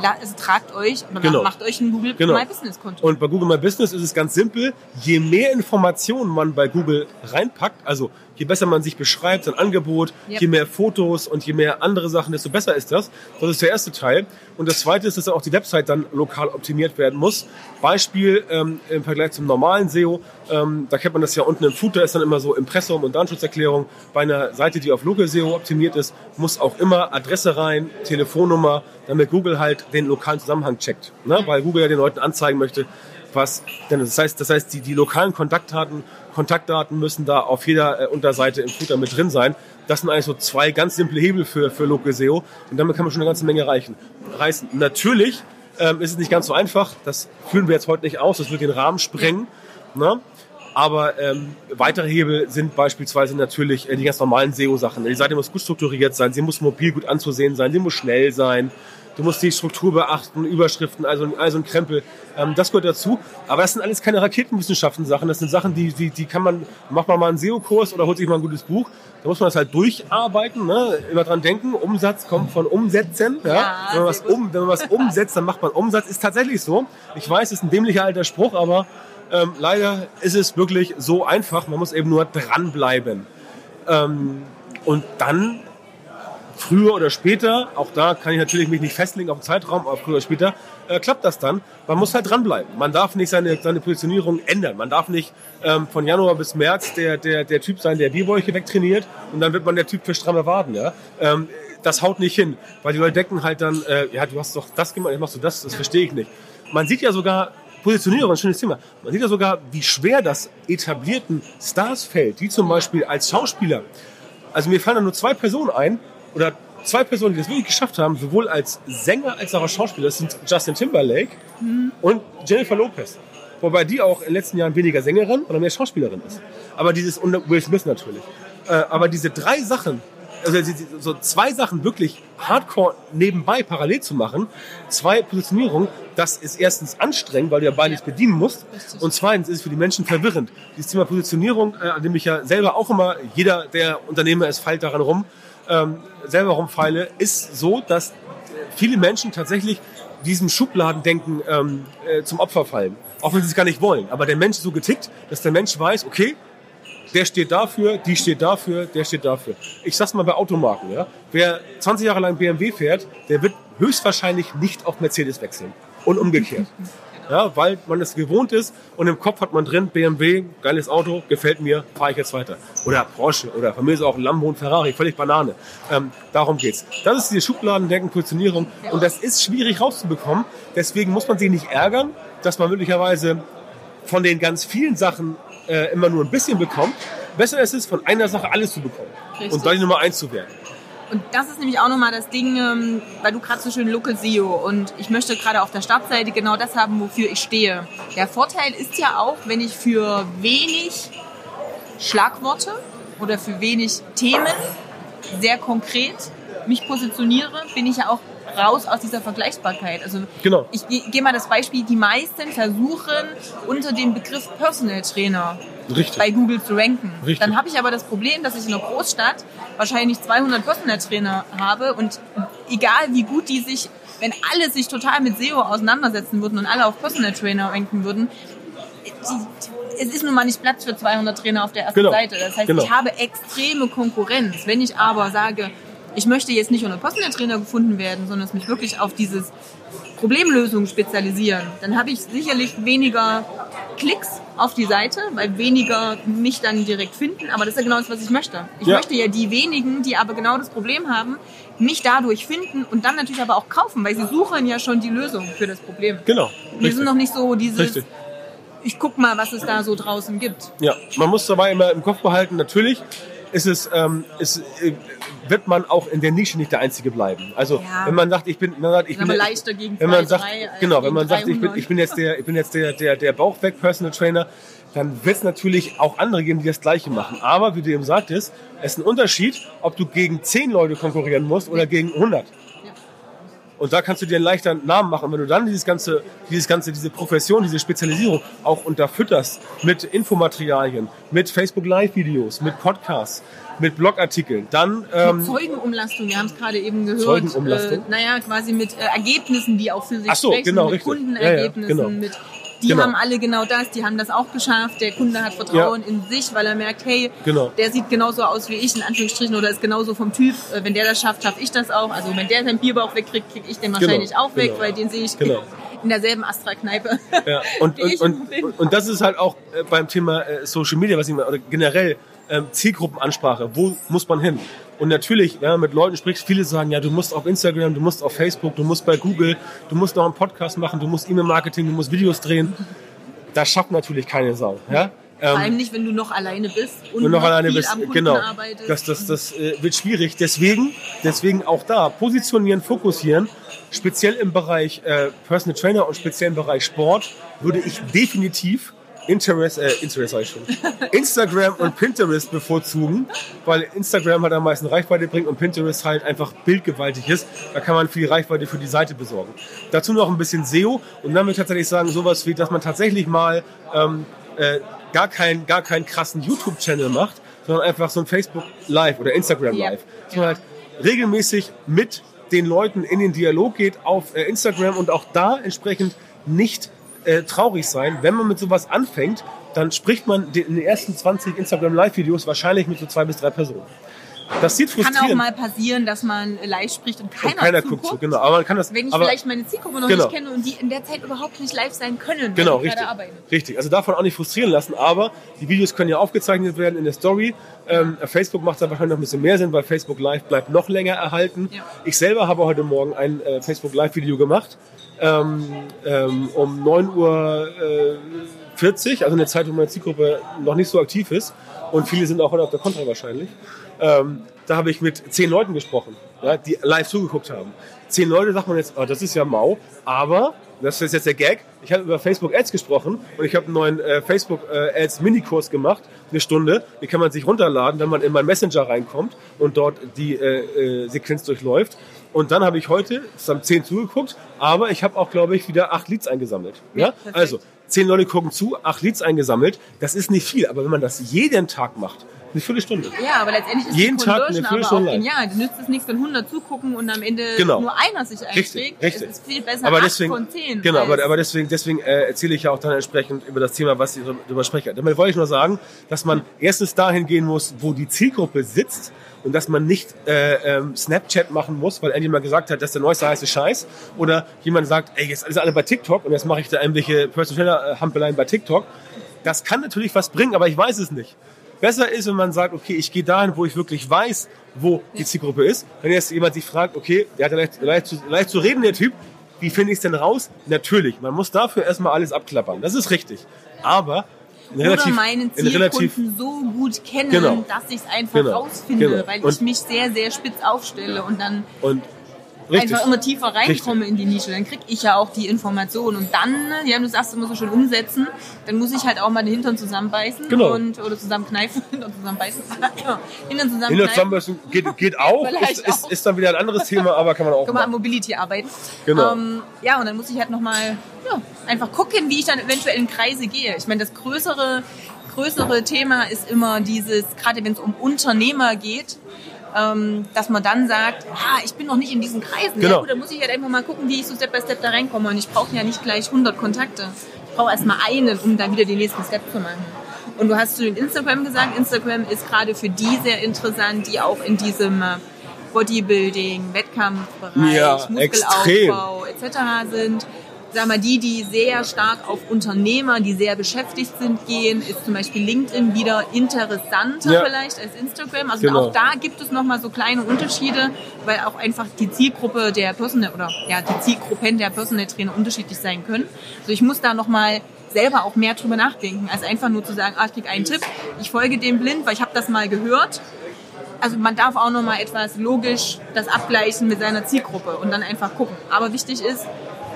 also tragt euch oder Genau. macht euch ein Google Genau. My Business Konto. Und bei Google My Business ist es ganz simpel. Je mehr Informationen man bei Google reinpackt, also je besser man sich beschreibt, sein Angebot, Yep. je mehr Fotos und je mehr andere Sachen, desto besser ist das. Das ist der erste Teil. Und das zweite ist, dass auch die Website dann lokal optimiert werden muss. Beispiel ähm, im Vergleich zum normalen SEO, ähm, da kennt man das ja unten im Footer, ist dann immer so Impressum und Datenschutzerklärung. Bei einer Seite, die auf Local SEO optimiert ist, muss auch immer Adresse rein, Telefonnummer, damit Google halt den lokalen Zusammenhang checkt. Ne? Weil Google ja den Leuten anzeigen möchte, was denn das heißt, das heißt, die, die lokalen Kontaktdaten, Kontaktdaten müssen da auf jeder äh, Unterseite im Footer mit drin sein. Das sind eigentlich so zwei ganz simple Hebel für, für Local SEO und damit kann man schon eine ganze Menge reichen, reißen. Natürlich ähm, ist es nicht ganz so einfach, das führen wir jetzt heute nicht aus, das wird den Rahmen sprengen. Ne? Aber ähm, weitere Hebel sind beispielsweise natürlich äh, die ganz normalen SEO-Sachen. Die Seite muss gut strukturiert sein, sie muss mobil gut anzusehen sein, sie muss schnell sein, du musst die Struktur beachten, Überschriften, also, also ein Krempel. Ähm, das gehört dazu. Aber das sind alles keine Raketenwissenschaften-Sachen. Das sind Sachen, die, die, die kann man, macht man mal einen SEO-Kurs oder holt sich mal ein gutes Buch. Da muss man das halt durcharbeiten, ne? immer dran denken. Umsatz kommt von Umsetzen. Ja? Ja, wenn, man was gut. um, wenn man was umsetzt, dann macht man Umsatz. Ist tatsächlich so. Ich weiß, ist ein dämlicher alter Spruch, aber ähm, leider ist es wirklich so einfach. Man muss eben nur dranbleiben. Ähm, und dann früher oder später, auch da kann ich natürlich mich nicht festlegen auf den Zeitraum, aber früher oder später äh, klappt das dann. Man muss halt dranbleiben. Man darf nicht seine, seine Positionierung ändern. Man darf nicht ähm, von Januar bis März der, der, der Typ sein, der Bierbäuche wegtrainiert und dann wird man der Typ für stramme Waden. Ja? Ähm, das haut nicht hin, weil die Leute denken halt dann, äh, ja, du hast doch das gemacht, jetzt machst du das, das verstehe ich nicht. Man sieht ja sogar, Positionierung, ein schönes Thema. Man sieht ja sogar, wie schwer das etablierten Stars fällt, wie zum Beispiel als Schauspieler. Also mir fallen da nur zwei Personen ein, oder zwei Personen, die das wirklich geschafft haben, sowohl als Sänger als auch als Schauspieler. Das sind Justin Timberlake und Jennifer Lopez. Wobei die auch in den letzten Jahren weniger Sängerin oder mehr Schauspielerin ist. Aber dieses, und Will Smith natürlich. Äh, aber diese drei Sachen, also so zwei Sachen wirklich hardcore nebenbei parallel zu machen, zwei Positionierungen, das ist erstens anstrengend, weil du ja beides bedienen musst. Und zweitens ist es für die Menschen verwirrend. Dieses Thema Positionierung, äh, an dem ich ja selber auch immer, jeder, der Unternehmer ist, feilt daran rum, ähm, selber rumfeile, ist so, dass viele Menschen tatsächlich diesem Schubladendenken ähm, äh, zum Opfer fallen. Auch wenn sie es gar nicht wollen. Aber der Mensch ist so getickt, dass der Mensch weiß, okay, der steht dafür, die steht dafür, der steht dafür. Ich sag's mal bei Automarken, ja. Wer 20 Jahre lang BMW fährt, der wird höchstwahrscheinlich nicht auf Mercedes wechseln. Und umgekehrt. Ja, weil man es gewohnt ist und im Kopf hat man drin, BMW, geiles Auto, gefällt mir, fahre ich jetzt weiter. Oder Porsche oder von mir ist auch Lambo und Ferrari, völlig Banane. Ähm, darum geht's. Das ist diese Schubladendenken, Positionierung und das ist schwierig rauszubekommen. Deswegen muss man sich nicht ärgern, dass man möglicherweise von den ganz vielen Sachen äh, immer nur ein bisschen bekommt. Besser ist es, von einer Sache alles zu bekommen Richtig. und da die Nummer eins zu werden. Und das ist nämlich auch nochmal das Ding, ähm, weil du gerade so schön Local SEO und ich möchte gerade auf der Startseite genau das haben, wofür ich stehe. Der Vorteil ist ja auch, wenn ich für wenig Schlagworte oder für wenig Themen sehr konkret mich positioniere, bin ich ja auch raus aus dieser Vergleichbarkeit. Also Genau. ich ge- gehe mal das Beispiel, die meisten versuchen unter dem Begriff Personal Trainer Richtig. bei Google zu ranken. Richtig. Dann habe ich aber das Problem, dass ich in einer Großstadt wahrscheinlich 200 Personal Trainer habe und egal wie gut die sich, wenn alle sich total mit SEO auseinandersetzen würden und alle auf Personal Trainer ranken würden, die, es ist nun mal nicht Platz für 200 Trainer auf der ersten Genau. Seite. Das heißt, Genau. ich habe extreme Konkurrenz. Wenn ich aber sage, ich möchte jetzt nicht unter Personal Trainer gefunden werden, sondern es mich wirklich auf dieses Problemlösung spezialisieren, dann habe ich sicherlich weniger Klicks auf die Seite, weil weniger mich dann direkt finden. Aber das ist ja genau das, was ich möchte. Ich Ja. möchte ja die wenigen, die aber genau das Problem haben, mich dadurch finden und dann natürlich aber auch kaufen, weil sie suchen ja schon die Lösung für das Problem. Genau. Die Richtig. sind noch nicht so dieses, Richtig. ich guck mal, was es da so draußen gibt. Ja, man muss dabei immer im Kopf behalten, natürlich ist es, ähm, ist, äh, wird man auch in der Nische nicht der Einzige bleiben. Also Ja. wenn man sagt, ich bin, man sagt, ich bin leichter gegen wenn man sagt, drei genau, wenn man sagt, ich bin, 300. ich bin jetzt der, ich bin jetzt der, der, der Bauchweg Personal Trainer, dann wird es natürlich auch andere geben, die das Gleiche machen. Aber wie du eben sagtest, es ist ein Unterschied, ob du gegen zehn Leute konkurrieren musst oder gegen 100. Und da kannst du dir einen leichteren Namen machen. Wenn du dann dieses ganze, dieses ganze, diese Profession, diese Spezialisierung auch unterfütterst mit Infomaterialien, mit Facebook Live-Videos, mit Podcasts, mit Blogartikeln, dann ähm, Mit Zeugenumlastung, wir haben es gerade eben gehört. Zeugenumlastung? Äh, naja, quasi mit äh, Ergebnissen, die auch für sich Ach so, sprechen, genau, mit richtig. Kundenergebnissen, Ja, ja, genau. mit die Genau. haben alle genau das, die haben das auch geschafft. Der Kunde hat Vertrauen in sich, weil er merkt, hey, Genau. der sieht genauso aus wie ich, in Anführungsstrichen, oder ist genauso vom Typ. Äh, Wenn der das schafft, schaffe ich das auch. Also wenn der seinen Bierbauch wegkriegt, kriege ich den wahrscheinlich auch weg, genau. weil den sehe ich Genau. in derselben Astra-Kneipe. Ja, und, und, und, und das ist halt auch äh, beim Thema äh, Social Media, was ich meine, oder generell ähm, Zielgruppenansprache. Wo muss man hin? Und natürlich, man mit Leuten spricht, viele sagen, ja, du musst auf Instagram, du musst auf Facebook, du musst bei Google, du musst noch einen Podcast machen, du musst E-Mail-Marketing, du musst Videos drehen. Das schafft natürlich keine Sau. Ja? Vor Ähm, allem nicht, wenn du noch alleine bist und und noch alleine bist, genau. arbeitest. Das, das, das äh, wird schwierig. Deswegen, deswegen auch da positionieren, fokussieren. Speziell im Bereich äh, Personal Trainer und speziell im Bereich Sport würde ich definitiv Interest, äh, Interest sag ich schon, Instagram und Pinterest bevorzugen, weil Instagram halt am meisten Reichweite bringt und Pinterest halt einfach bildgewaltig ist. Da kann man viel Reichweite für die Seite besorgen. Dazu noch ein bisschen SEO und dann würde ich tatsächlich sagen, sowas wie, dass man tatsächlich mal ähm, äh, gar keinen gar keinen krassen YouTube-Channel macht, sondern einfach so ein Facebook Live oder Instagram. Live. Dass man halt regelmäßig mit den Leuten in den Dialog geht auf äh, Instagram und auch da entsprechend nicht äh, traurig sein. Wenn man mit sowas anfängt, dann spricht man in den ersten 20 Instagram Live-Videos wahrscheinlich mit so zwei bis drei Personen. Das sieht Kann frustrierend. auch mal passieren, dass man live spricht und keiner, und keiner guckt zu, genau. Aber man kann das. Wenn ich aber, vielleicht meine Zielgruppe noch Genau. nicht kenne und die in der Zeit überhaupt nicht live sein können, Genau, richtig. Richtig. Also davon auch nicht frustrieren lassen, aber die Videos können ja aufgezeichnet werden in der Story. Ähm, Facebook macht da wahrscheinlich noch ein bisschen mehr Sinn, weil Facebook Live bleibt noch länger erhalten. Ja. Ich selber habe heute Morgen ein äh, Facebook Live Video gemacht. Ähm, ähm, um 9 Uhr äh, 40, also eine Zeit, wo meine Zielgruppe noch nicht so aktiv ist. Und viele sind auch heute auf der Kontra wahrscheinlich. Ähm, da habe ich mit zehn Leuten gesprochen, ja, die live zugeguckt haben. Zehn Leute sagt man jetzt, oh, das ist ja mau, aber, das ist jetzt der Gag, ich habe über Facebook Ads gesprochen und ich habe einen neuen äh, Facebook äh, Ads Minikurs gemacht, eine Stunde, die kann man sich runterladen, wenn man in meinen Messenger reinkommt und dort die äh, äh, Sequenz durchläuft. Und dann habe ich heute, es haben zehn zugeguckt, aber ich habe auch, glaube ich, wieder acht Leads eingesammelt. Ja, perfekt. also zehn Leute gucken zu, acht Leads eingesammelt, das ist nicht viel, aber wenn man das jeden Tag macht, eine Viertelstunde. Ja, aber letztendlich ist Jeden die Tag eine aber auch Viertelstunde genial. Du nützt es nichts, wenn 100 zugucken und am Ende Genau. nur einer sich einträgt. richtig. Es ist viel besser aber deswegen, von 10. genau, aber, aber deswegen, deswegen äh, erzähle ich ja auch dann entsprechend über das Thema, was ich darüber spreche. Damit wollte ich nur sagen, dass man erstens dahin gehen muss, wo die Zielgruppe sitzt und dass man nicht äh, ähm, Snapchat machen muss, weil irgendjemand gesagt hat, das ist der neueste heiße Scheiß. Oder jemand sagt, ey, jetzt ist alle bei TikTok und jetzt mache ich da irgendwelche Personal Trainer Hampeleien bei TikTok. Das kann natürlich was bringen, aber ich weiß es nicht. Besser ist, wenn man sagt, okay, ich gehe dahin, wo ich wirklich weiß, wo die Zielgruppe ist. Wenn jetzt jemand sich fragt, okay, der hat leicht, leicht, zu, leicht zu reden, der Typ, wie finde ich es denn raus? Natürlich, man muss dafür erstmal alles abklappern. Das ist richtig. Aber in oder relativ, meinen in relativ Zielkunden so gut kennen, Genau. dass ich es einfach Genau. rausfinde, Genau. weil Und- ich mich sehr, sehr spitz aufstelle und dann und richtig. einfach immer tiefer reinkomme in die Nische. Dann kriege ich ja auch die Informationen und dann, ja, du sagst immer so schön umsetzen, dann muss ich halt auch mal den Hintern zusammenbeißen Genau. und oder zusammenkneifen, Hintern zusammenbeißen, ja, Hintern zusammenkneifen. zusammenbüssen geht, geht auch, ist, ist, auch. ist dann wieder ein anderes Thema, aber kann man auch Kann man an. Mobility arbeiten. Genau. Ähm, ja, und dann muss ich halt nochmal ja, einfach gucken, wie ich dann eventuell in Kreise gehe. Ich meine, das größere, größere Thema ist immer dieses, gerade wenn es um Unternehmer geht, ähm, dass man dann sagt, ah, ich bin noch nicht in diesen Kreisen. Genau. Ja, gut, dann muss ich halt einfach mal gucken, wie ich so Step by Step da reinkomme. Und ich brauche ja nicht gleich 100 Kontakte. Ich brauche erstmal einen, um dann wieder den nächsten Step zu machen. Und du hast zu den Instagram gesagt, Instagram ist gerade für die sehr interessant, die auch in diesem äh, Bodybuilding, Wettkampfbereich, Ja, Muskelaufbau etc. sind. Sag mal, die, die sehr stark auf Unternehmer, die sehr beschäftigt sind, gehen, ist zum Beispiel LinkedIn wieder interessanter Ja. vielleicht als Instagram. Also Genau. auch da gibt es nochmal so kleine Unterschiede, weil auch einfach die Zielgruppe der Personal oder ja, die Zielgruppen der Personal Trainer unterschiedlich sein können. Also ich muss da nochmal selber auch mehr drüber nachdenken, als einfach nur zu sagen, ah, ich krieg einen Tipp, ich folge dem blind, weil ich habe das mal gehört. Also man darf auch nochmal etwas logisch das abgleichen mit seiner Zielgruppe und dann einfach gucken. Aber wichtig ist,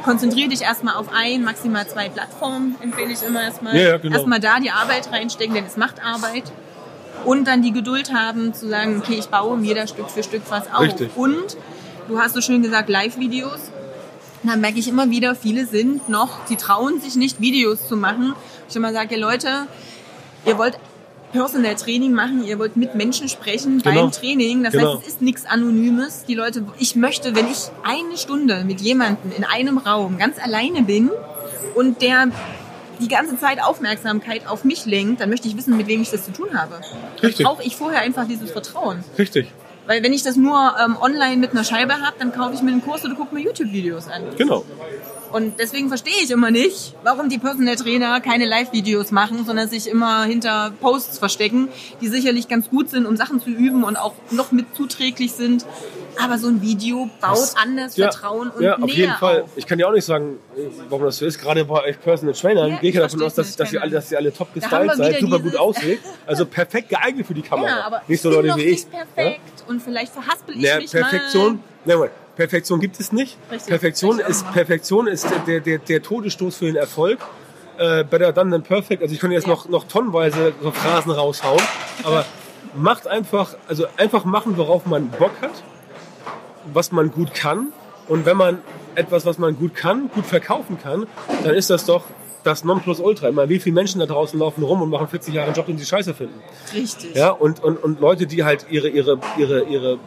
konzentriere dich erstmal auf ein, maximal zwei Plattformen, empfehle ich immer erstmal. Ja, ja, genau. Erstmal da die Arbeit reinstecken, denn es macht Arbeit. Und dann die Geduld haben zu sagen, okay, ich baue mir da Stück für Stück was auf. Richtig. Und du hast so schön gesagt, Live-Videos. da merke ich immer wieder, viele sind noch, die trauen sich nicht, Videos zu machen. Ich immer sage, Leute, ihr wollt Personal Training machen, ihr wollt mit Menschen sprechen Genau. beim Training. Das Genau. heißt, es ist nichts Anonymes. Die Leute, ich möchte, wenn ich eine Stunde mit jemandem in einem Raum ganz alleine bin und der die ganze Zeit Aufmerksamkeit auf mich lenkt, dann möchte ich wissen, mit wem ich das zu tun habe. Richtig. Brauche ich vorher einfach dieses Vertrauen. Richtig. Weil wenn ich das nur ähm, online mit einer Scheibe habe, dann kaufe ich mir einen Kurs oder gucke mir YouTube-Videos an. Genau. Und deswegen verstehe ich immer nicht, warum die Personal Trainer keine Live-Videos machen, sondern sich immer hinter Posts verstecken, die sicherlich ganz gut sind, um Sachen zu üben und auch noch mit zuträglich sind. Aber so ein Video baut anders Vertrauen und ja, auf jeden Fall. auf. Ich kann ja auch nicht sagen, warum das so ist. Gerade bei euch Personal Trainern Ja, gehe ich ja davon aus, dass, dass, ihr alle, dass ihr alle top gestylt seid, super gut aussieht. Also perfekt geeignet für die Kamera. Ja, aber nicht so Leute wie ich. nicht perfekt und vielleicht verhaspel ich Ja, mich Perfektion, mal. nein. Perfektion gibt es nicht. Richtig, Perfektion richtig ist. Perfektion ist der, der, der, der Todesstoß für den Erfolg. Äh, better done than perfect. Also ich könnte jetzt Ja. noch, noch tonnenweise so Phrasen raushauen, aber macht einfach, also einfach machen, worauf man Bock hat, was man gut kann. Und wenn man etwas, was man gut kann, gut verkaufen kann, dann ist das doch das Nonplusultra. Ich meine, wie viele Menschen da draußen laufen rum und machen 40 Jahre einen Job, den sie scheiße finden. Richtig. Ja, und, und, und Leute, die halt ihre, ihre, ihre, ihre,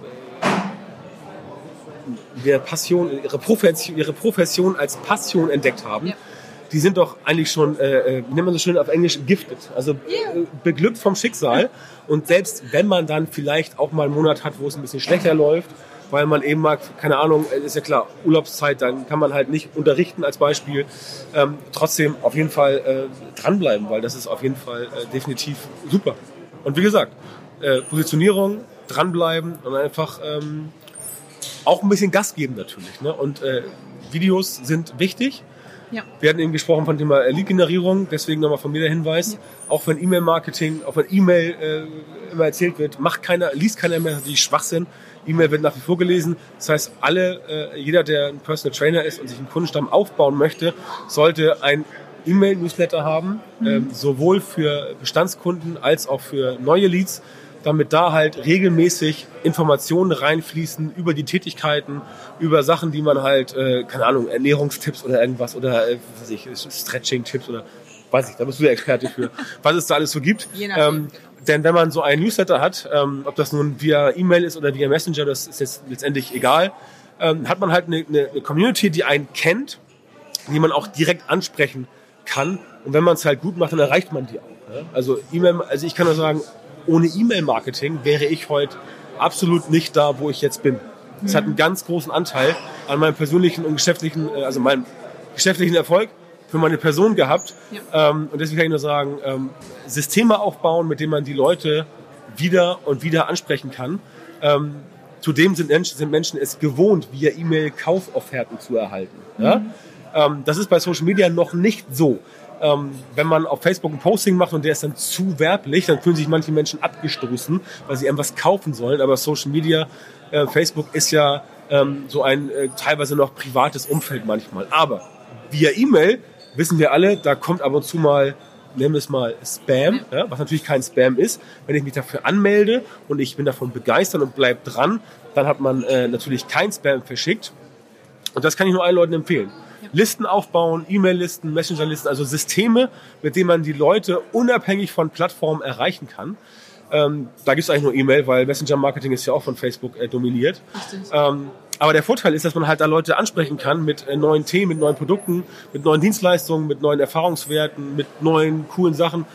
ihre Passion, ihre Profession, ihre Profession als Passion entdeckt haben, Ja. die sind doch eigentlich schon, äh, äh, wie nennt man so schön auf Englisch, gifted. Also äh, beglückt vom Schicksal. Und selbst wenn man dann vielleicht auch mal einen Monat hat, wo es ein bisschen schlechter läuft, weil man eben mag, keine Ahnung, äh, ist ja klar, Urlaubszeit, dann kann man halt nicht unterrichten als Beispiel. Ähm, trotzdem auf jeden Fall äh, dranbleiben, weil das ist auf jeden Fall äh, definitiv super. Und wie gesagt, äh, Positionierung, dranbleiben und einfach ähm, auch ein bisschen Gas geben natürlich. Ne? Und äh, Videos sind wichtig. Ja. Wir hatten eben gesprochen von Thema Lead-Generierung, deswegen nochmal von mir der Hinweis. Auch wenn E-Mail-Marketing, auch wenn E-Mail äh, immer erzählt wird, macht keiner, liest keiner mehr die Schwachsinn. E-Mail wird nach wie vor gelesen. Das heißt, alle, äh, jeder, der ein Personal Trainer ist und sich einen Kundenstamm aufbauen möchte, sollte ein E-Mail-Newsletter haben, ähm, sowohl für Bestandskunden als auch für neue Leads, damit da halt regelmäßig Informationen reinfließen über die Tätigkeiten, über Sachen, die man halt, äh, keine Ahnung, Ernährungstipps oder irgendwas oder äh, was weiß ich, Stretching-Tipps oder weiß ich, da bist du der Experte für, was es da alles so gibt. Ähm, denn wenn man so einen Newsletter hat, ähm, ob das nun via E-Mail ist oder via Messenger, das ist jetzt letztendlich egal, ähm, hat man halt eine, eine eine Community, die einen kennt, die man auch direkt ansprechen kann. Und wenn man es halt gut macht, dann erreicht man die auch. Ne? Also E-Mail, also ich kann nur sagen, ohne E-Mail-Marketing wäre ich heute absolut nicht da, wo ich jetzt bin. Es hat einen ganz großen Anteil an meinem persönlichen und geschäftlichen, äh, also meinem geschäftlichen Erfolg für meine Person gehabt. Ähm, und deswegen kann ich nur sagen, ähm, Systeme aufbauen, mit denen man die Leute wieder und wieder ansprechen kann. Ähm, zudem sind Menschen, sind Menschen es gewohnt, via E-Mail Kaufofferten zu erhalten. Ja? Ähm, das ist bei Social Media noch nicht so. Ähm, wenn man auf Facebook ein Posting macht und der ist dann zu werblich, dann fühlen sich manche Menschen abgestoßen, weil sie irgendwas kaufen sollen. Aber Social Media, äh, Facebook ist ja ähm, so ein äh, teilweise noch privates Umfeld manchmal. Aber via E-Mail wissen wir alle, da kommt ab und zu mal, nennen wir es mal Spam, ja, was natürlich kein Spam ist. Wenn ich mich dafür anmelde und ich bin davon begeistert und bleib dran, dann hat man äh, natürlich kein Spam verschickt. Und das kann ich nur allen Leuten empfehlen. Listen aufbauen, E-Mail-Listen, Messenger-Listen, also Systeme, mit denen man die Leute unabhängig von Plattformen erreichen kann. Ähm, da gibt es eigentlich nur E-Mail, weil Messenger-Marketing ist ja auch von Facebook äh, dominiert. Ähm, aber der Vorteil ist, dass man halt da Leute ansprechen kann mit äh, neuen Themen, mit neuen Produkten, mit neuen Dienstleistungen, mit neuen Erfahrungswerten, mit neuen coolen Sachen.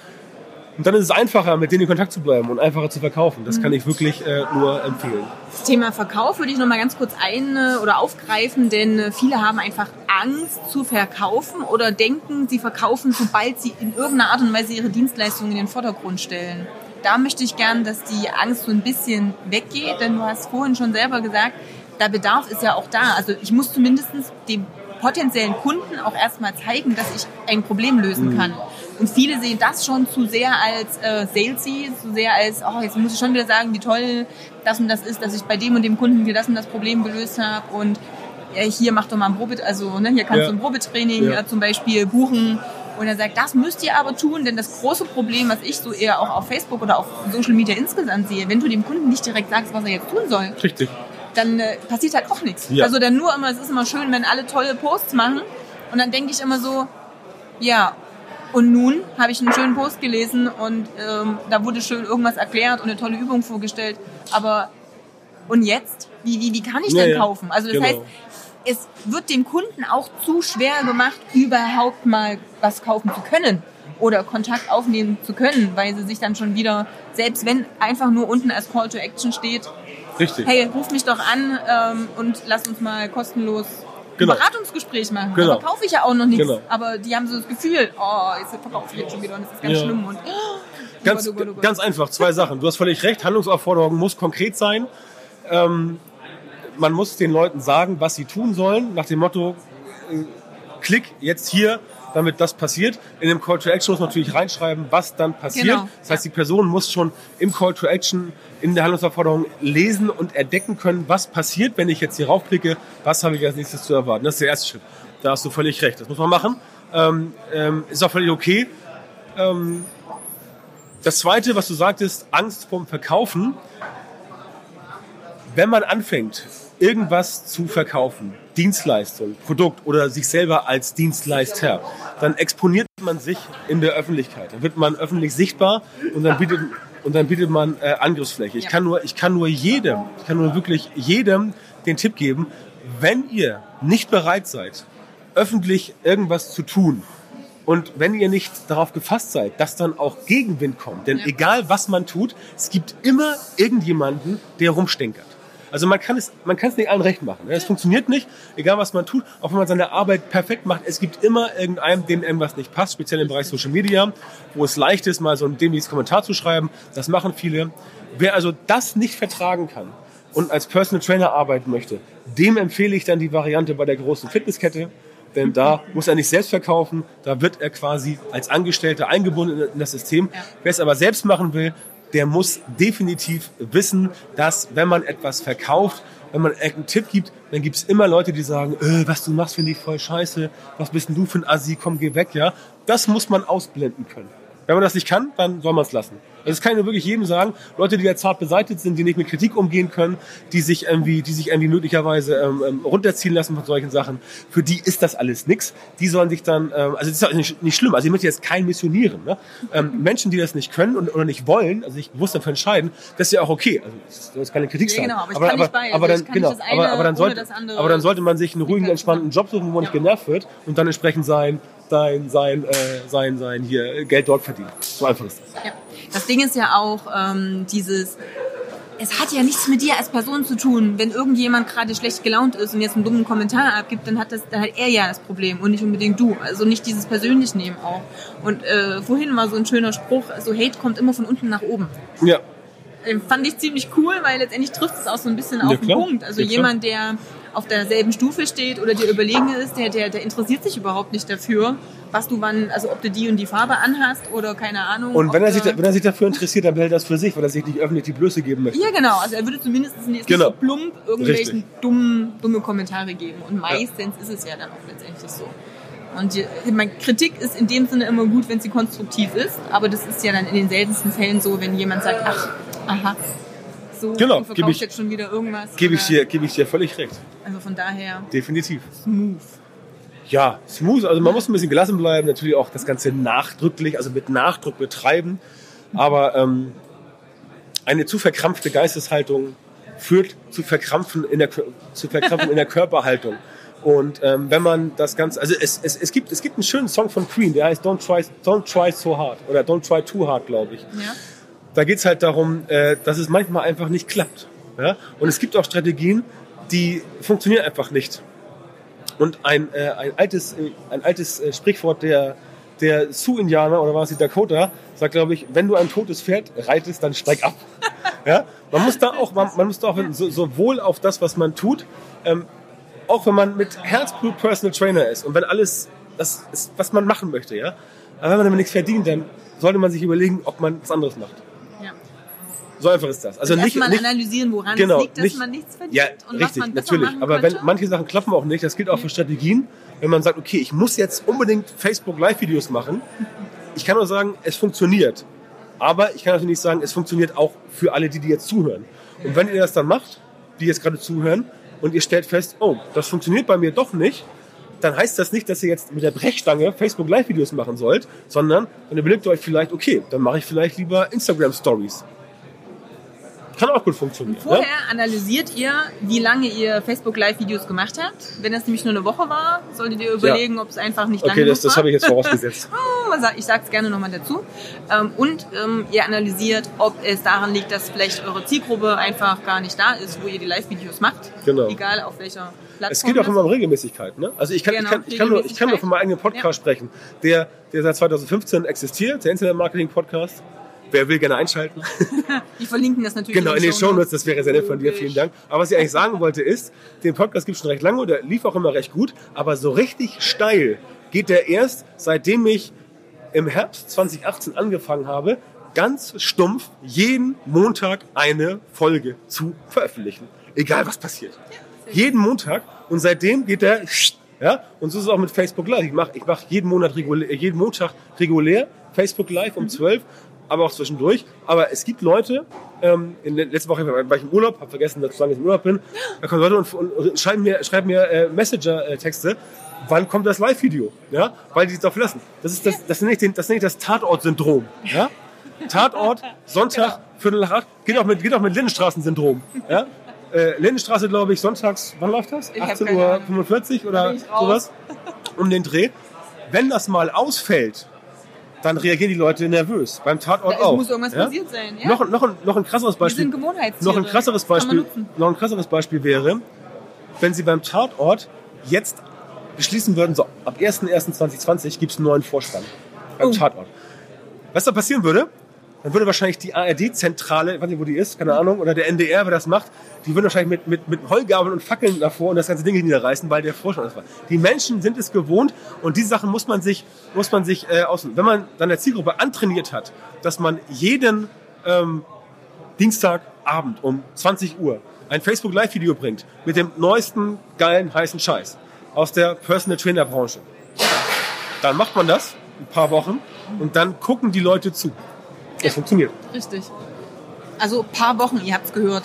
Und dann ist es einfacher, mit denen in Kontakt zu bleiben und einfacher zu verkaufen. Das kann ich wirklich äh, nur empfehlen. Das Thema Verkauf würde ich noch mal ganz kurz ein äh, oder aufgreifen, denn äh, viele haben einfach Angst zu verkaufen oder denken, sie verkaufen, sobald sie in irgendeiner Art und Weise ihre Dienstleistungen in den Vordergrund stellen. Da möchte ich gern, dass die Angst so ein bisschen weggeht, denn du hast vorhin schon selber gesagt, der Bedarf ist ja auch da. Also ich muss zumindest dem potenziellen Kunden auch erstmal zeigen, dass ich ein Problem lösen kann. Und viele sehen das schon zu sehr als äh, salesy, zu sehr als, oh, jetzt muss ich schon wieder sagen, wie toll das und das ist, dass ich bei dem und dem Kunden wieder das und das Problem gelöst habe und ja, hier mach doch mal ein Probet, also ne, hier kannst Ja. du ein Probetraining Ja. äh, zum Beispiel buchen. Und er sagt, das müsst ihr aber tun, denn das große Problem, was ich so eher auch auf Facebook oder auf Social Media insgesamt sehe, wenn du dem Kunden nicht direkt sagst, was er jetzt tun soll, Richtig. dann äh, passiert halt auch nichts. Ja. Also dann nur immer, es ist immer schön, wenn alle tolle Posts machen. Und dann denke ich immer so, ja, und nun habe ich einen schönen Post gelesen und ähm, da wurde schön irgendwas erklärt und eine tolle Übung vorgestellt. Aber und jetzt? Wie, wie, wie kann ich Ja, denn ja. kaufen? Also das Genau. heißt, es wird dem Kunden auch zu schwer gemacht, überhaupt mal was kaufen zu können oder Kontakt aufnehmen zu können, weil sie sich dann schon wieder, selbst wenn einfach nur unten als Call to Action steht, Richtig. hey, ruf mich doch an ähm, und lass uns mal kostenlos Genau. ein Beratungsgespräch machen. Genau. Da kaufe ich ja auch noch nichts. Genau. Aber die haben so das Gefühl, oh, jetzt verkaufe ich jetzt schon wieder und das ist ganz Ja. schlimm. Und, Ganz, Oh oh Gott, oh Gott. ganz einfach, zwei Sachen. Du hast völlig recht, Handlungsaufforderung muss konkret sein. Ähm, man muss den Leuten sagen, was sie tun sollen, nach dem Motto, äh, klick jetzt hier, damit das passiert. In dem Call to Action muss man natürlich reinschreiben, was dann passiert. Genau. Das heißt, die Person muss schon im Call to Action in der Handlungsaufforderung lesen und entdecken können, was passiert, wenn ich jetzt hier raufklicke, was habe ich als nächstes zu erwarten. Das ist der erste Schritt. Da hast du völlig recht. Das muss man machen. Ähm, ähm, ist auch völlig okay. Ähm, das zweite, was du sagtest, Angst vorm Verkaufen. Wenn man anfängt, irgendwas zu verkaufen, Dienstleistung, Produkt oder sich selber als Dienstleister, dann exponiert man sich in der Öffentlichkeit. Dann wird man öffentlich sichtbar und dann bietet, und dann bietet man äh, Angriffsfläche. Ich kann nur, ich kann nur jedem, ich kann nur wirklich jedem den Tipp geben, wenn ihr nicht bereit seid, öffentlich irgendwas zu tun, und wenn ihr nicht darauf gefasst seid, dass dann auch Gegenwind kommt, denn Ja. egal was man tut, es gibt immer irgendjemanden, der rumstenkert. Also man kann es, man kann es nicht allen recht machen. ne? Es funktioniert nicht, egal was man tut, auch wenn man seine Arbeit perfekt macht. Es gibt immer irgendeinem, dem irgendwas nicht passt, speziell im Bereich Social Media, wo es leicht ist, mal so ein dämliches Kommentar zu schreiben. Das machen viele. Wer also das nicht vertragen kann und als Personal Trainer arbeiten möchte, dem empfehle ich dann die Variante bei der großen Fitnesskette. Denn da muss er nicht selbst verkaufen, da wird er quasi als Angestellter eingebunden in das System. Wer es aber selbst machen will, der muss definitiv wissen, dass wenn man etwas verkauft, wenn man einen Tipp gibt, dann gibt es immer Leute, die sagen, äh, was du machst, finde ich voll scheiße, was bist denn du für ein Assi, komm, geh weg, ja. Das muss man ausblenden können. Wenn man das nicht kann, dann soll man es lassen. Also das kann ich nur wirklich jedem sagen. Leute, die ja zart beseitigt sind, die nicht mit Kritik umgehen können, die sich irgendwie, die sich irgendwie möglicherweise ähm, ähm, runterziehen lassen von solchen Sachen, für die ist das alles nix. Die sollen sich dann, ähm, also das ist auch nicht, nicht schlimm. Also ich möchte jetzt kein missionieren. Ne? Ähm, Menschen, die das nicht können und, oder nicht wollen, also sich bewusst dafür entscheiden, das ist ja auch okay. Also das soll jetzt keine Kritik Ja, sein. genau, aber ich kann nicht bei. aber Also dann, ich kann genau, nicht das eine aber, aber dann ohne sollte, das andere aber dann sollte man sich einen ruhigen, entspannten Job suchen, wo man nicht genervt wird und dann entsprechend sein, sein, sein, äh, sein, sein hier Geld dort verdienen. So einfach ist das. Ja. Das Ding ist ja auch ähm, dieses, es hat ja nichts mit dir als Person zu tun. Wenn irgendjemand gerade schlecht gelaunt ist und jetzt einen dummen Kommentar abgibt, dann hat das, dann hat er ja das Problem und nicht unbedingt du. Also nicht dieses persönlich nehmen auch. Und äh, vorhin war so ein schöner Spruch, so Hate kommt immer von unten nach oben. Ja, Den fand ich ziemlich cool, weil letztendlich trifft es auch so ein bisschen Ja, auf den klar. Punkt. Also Ja, jemand, der auf derselben Stufe steht oder dir überlegen ist, der, der, der interessiert sich überhaupt nicht dafür, was du wann, also ob du die und die Farbe anhast oder keine Ahnung. Und wenn er, sich, wenn er sich dafür interessiert, dann behält er das für sich, weil er sich nicht öffentlich die Blöße geben möchte. Ja, genau. Also er würde zumindest nicht Genau. so plump irgendwelchen dummen, dumme Kommentare geben. Und meistens ist es ja dann auch letztendlich so. Und die, ich meine, Kritik ist in dem Sinne immer gut, wenn sie konstruktiv ist. Aber das ist ja dann in den seltensten Fällen so, wenn jemand sagt, ach, aha, so, Genau, geb verkaufst ich- jetzt schon wieder irgendwas. Gebe ich, dir, gebe ich dir völlig recht. Also von daher, Definitiv. smooth. Ja, smooth. Also man muss ein bisschen gelassen bleiben, natürlich auch das Ganze nachdrücklich, also mit Nachdruck betreiben. Aber ähm, eine zu verkrampfte Geisteshaltung führt zu Verkrampfen in der, zu Verkrampfen in der Körperhaltung. Und ähm, wenn man das Ganze, also es, es, es, gibt, es gibt einen schönen Song von Queen, der heißt Don't Try, Don't Try So Hard oder Don't Try Too Hard, glaube ich. Ja. Da geht's halt darum, äh, dass es manchmal einfach nicht klappt. Ja? Und es gibt auch Strategien, die funktionieren einfach nicht. Und ein, äh, ein altes, äh, ein altes äh, Sprichwort der, der Sioux-Indianer oder war es die Dakota, sagt, glaube ich, wenn du ein totes Pferd reitest, dann steig ab. ja? Man muss da auch, man, man muss da auch so, sowohl auf das, was man tut, ähm, auch wenn man mit Herzblut Personal Trainer ist und wenn alles das ist, was man machen möchte, ja. Aber wenn man damit nichts verdient, dann sollte man sich überlegen, ob man was anderes macht. So einfach ist das. Also nicht, Erstmal nicht analysieren, woran genau, es liegt, dass nicht- man nichts verdient ja, und was richtig, man besser natürlich. Aber könnte. wenn manche Sachen klappen auch nicht, das gilt auch für Strategien. Wenn man sagt, okay, ich muss jetzt unbedingt Facebook Live-Videos machen, ich kann nur sagen, es funktioniert. Aber ich kann natürlich nicht sagen, es funktioniert auch für alle, die, die jetzt zuhören. Und wenn ihr das dann macht, die jetzt gerade zuhören, und ihr stellt fest, oh, das funktioniert bei mir doch nicht, dann heißt das nicht, dass ihr jetzt mit der Brechstange Facebook Live-Videos machen sollt, sondern dann überlegt ihr euch vielleicht, okay, dann mache ich vielleicht lieber Instagram Stories. Kann auch gut funktionieren. Vorher Ne? analysiert ihr, wie lange ihr Facebook Live-Videos gemacht habt. Wenn das nämlich nur eine Woche war, solltet ihr überlegen, ob es einfach nicht lange Okay, das, genug das war. habe ich jetzt vorausgesetzt. Oh, Ich sage es gerne nochmal dazu. Ähm, Und ähm, ihr analysiert, ob es daran liegt, dass vielleicht eure Zielgruppe einfach gar nicht da ist, wo ihr die Live-Videos macht. Genau. Egal auf welcher Plattform. Es geht auch das immer um Regelmäßigkeit. Ne? Also ich kann, Genau, ich, kann, ich, kann nur, ich kann nur von meinem eigenen Podcast Ja. sprechen, der, der seit 2015 existiert, der Internet-Marketing-Podcast. Wer will, gerne einschalten. Die verlinken das natürlich Genau, in den Shownotes, das wäre sehr nett von dir, vielen Dank. Aber was ich eigentlich sagen wollte ist, den Podcast gibt es schon recht lange, der lief auch immer recht gut, aber so richtig steil geht der erst, seitdem ich im Herbst 2018 angefangen habe, ganz stumpf jeden Montag eine Folge zu veröffentlichen. Egal was passiert. Jeden Montag und seitdem geht der ja, und so ist es auch mit Facebook Live. Ich mache ich mach jeden, Monat regulär, jeden Montag regulär Facebook Live um 12, aber auch zwischendurch. Aber es gibt Leute, ähm, in der letzten Woche war ich im Urlaub, habe vergessen, dass ich im Urlaub bin. Da kommen Leute und, und schreiben mir, schreiben mir äh, Messenger-Texte. Wann kommt das Live-Video? Ja, weil die es darauf lassen. Das ist das, das nenne ich, den, das, nenne ich das Tatort-Syndrom. Ja? Tatort, Sonntag, Viertel nach acht, geht auch mit, geht auch mit Lindenstraßen-Syndrom. Ja? Äh, Lindenstraße, glaube ich, sonntags, wann läuft das? Ich hab 18.45 keine Uhr Ahnung. 45 oder sowas? Um den Dreh. Wenn das mal ausfällt, dann reagieren die Leute nervös. Beim Tatort Da auch. muss irgendwas ja? passiert sein, ja. Noch, noch, ein, noch ein krasseres Wir Beispiel. sind Gewohnheitstiere. Noch ein krasseres Beispiel, noch ein krasseres Beispiel wäre, wenn Sie beim Tatort jetzt beschließen würden, so ab 01.01.2020 gibt es einen neuen Vorspann beim Oh. Tatort. Was da passieren würde, dann würde wahrscheinlich die ARD-Zentrale, ich weiß nicht, wo die ist, keine Ahnung, oder der NDR, wer das macht, die würden wahrscheinlich mit, mit, mit Heugabeln und Fackeln davor und das ganze Ding niederreißen, weil der Vorspann das war. Die Menschen sind es gewohnt und diese Sachen muss man sich, muss man sich äh, aus. Wenn man dann der Zielgruppe antrainiert hat, dass man jeden ähm, Dienstagabend um 20 Uhr ein Facebook Live Video bringt mit dem neuesten geilen heißen Scheiß aus der Personal Trainer Branche. Dann macht man das ein paar Wochen und dann gucken die Leute zu. Das funktioniert. Richtig. Also ein paar Wochen, ihr habt es gehört.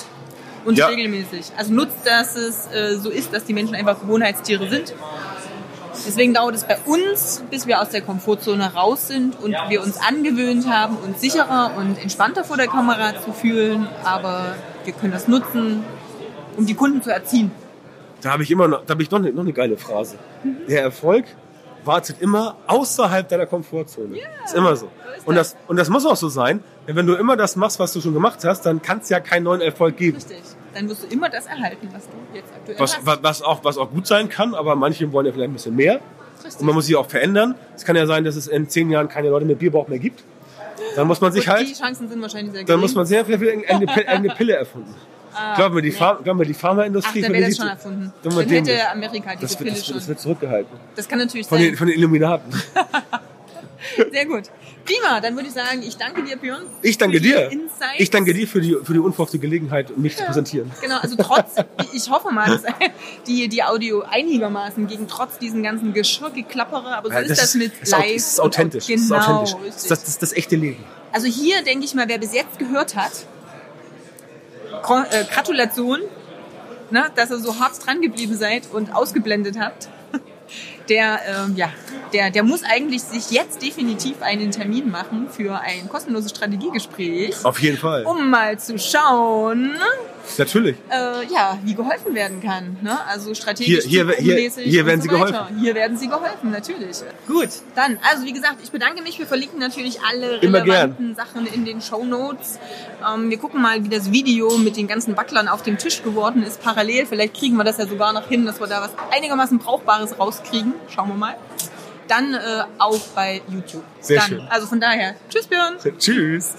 Und Ja. regelmäßig. Also nutzt, dass es äh, so ist, dass die Menschen einfach Gewohnheitstiere sind. Deswegen dauert es bei uns, bis wir aus der Komfortzone raus sind und wir uns angewöhnt haben, uns sicherer und entspannter vor der Kamera zu fühlen. Aber wir können das nutzen, um die Kunden zu erziehen. Da habe ich immer noch, da habe ich noch eine, noch eine geile Phrase. Der Erfolg wartet immer außerhalb deiner Komfortzone. ist immer so. ist Und das, und das muss auch so sein, denn wenn du immer das machst, was du schon gemacht hast, dann kann es ja keinen neuen Erfolg geben. Richtig. Dann wirst du immer das erhalten, was du jetzt aktuell Was, hast. was, was, auch, was auch gut sein kann, aber manche wollen ja vielleicht ein bisschen mehr. Richtig. Und man muss sich auch verändern. Es kann ja sein, dass es in zehn Jahren keine Leute mit Bierbauch mehr gibt. Dann muss man sich Und halt, die Chancen sind wahrscheinlich sehr dann gering. muss man sehr viel eine, eine Pille erfunden. Glaub mir, die, nee. Pharma, glaub mir, die Ach, Pharmaindustrie dann von wäre das schon erfunden. Dann Dann hätte Amerika diese das, Pille wird, das, schon. das wird zurückgehalten. Das kann natürlich Von sein. den, von den Illuminaten. Sehr gut. Prima, dann würde ich sagen, ich danke dir, Björn. Ich danke dir. Insights. Ich danke dir für die, für die unverhoffte Gelegenheit, mich zu präsentieren. Genau, also trotz, ich hoffe mal, dass die, die Audio einigermaßen gegen trotz diesen ganzen Geschirrgeklappere, aber so Ja, ist das mit ist live. Das ist authentisch. Genau, das ist authentisch. Das das, das, echte Leben. Also hier denke ich mal, wer bis jetzt gehört hat, Gratulation, ne, dass ihr so hart dran geblieben seid und ausgeblendet habt. Der, ähm, ja, der, der muss eigentlich sich jetzt definitiv einen Termin machen für ein kostenloses Strategiegespräch, Auf jeden Fall. um mal zu schauen, Natürlich. äh, ja, wie geholfen werden kann. Ne? Also strategisch, Hier- hier- hier- hier werden so Sie weiter. geholfen. Hier werden Sie geholfen, natürlich. Gut, dann, also wie gesagt, ich bedanke mich. Wir verlinken natürlich alle Immer relevanten Sachen in den Show Notes. Ähm, wir gucken mal, wie das Video mit den ganzen Backlern auf dem Tisch geworden ist. Parallel, vielleicht kriegen wir das ja sogar noch hin, dass wir da was einigermaßen Brauchbares rauskriegen. Schauen wir mal. Dann äh, auch bei YouTube. Sehr dann, schön. Also von daher, tschüss Björn. Tschüss.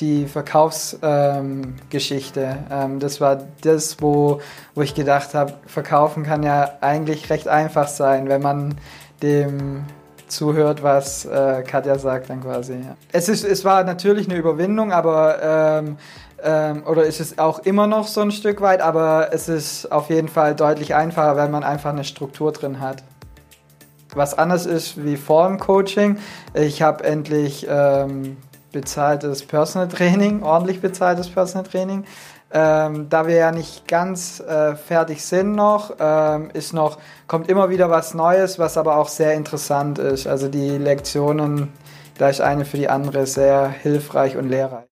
Die Verkaufsgeschichte. Ähm, ähm, das war das, wo, wo ich gedacht habe, verkaufen kann ja eigentlich recht einfach sein, wenn man dem zuhört, was äh, Katja sagt dann quasi. Ja. Es, ist, es war natürlich eine Überwindung, aber ähm, ähm, oder ist es auch immer noch so ein Stück weit, aber es ist auf jeden Fall deutlich einfacher, weil man einfach eine Struktur drin hat. Was anders ist wie vor dem Coaching. Ich habe endlich ähm, bezahltes Personal Training, ordentlich bezahltes Personal Training. Ähm, da wir ja nicht ganz äh, fertig sind noch, ähm, ist noch, kommt immer wieder was Neues, was aber auch sehr interessant ist. Also die Lektionen gleich eine für die andere sehr hilfreich und lehrreich.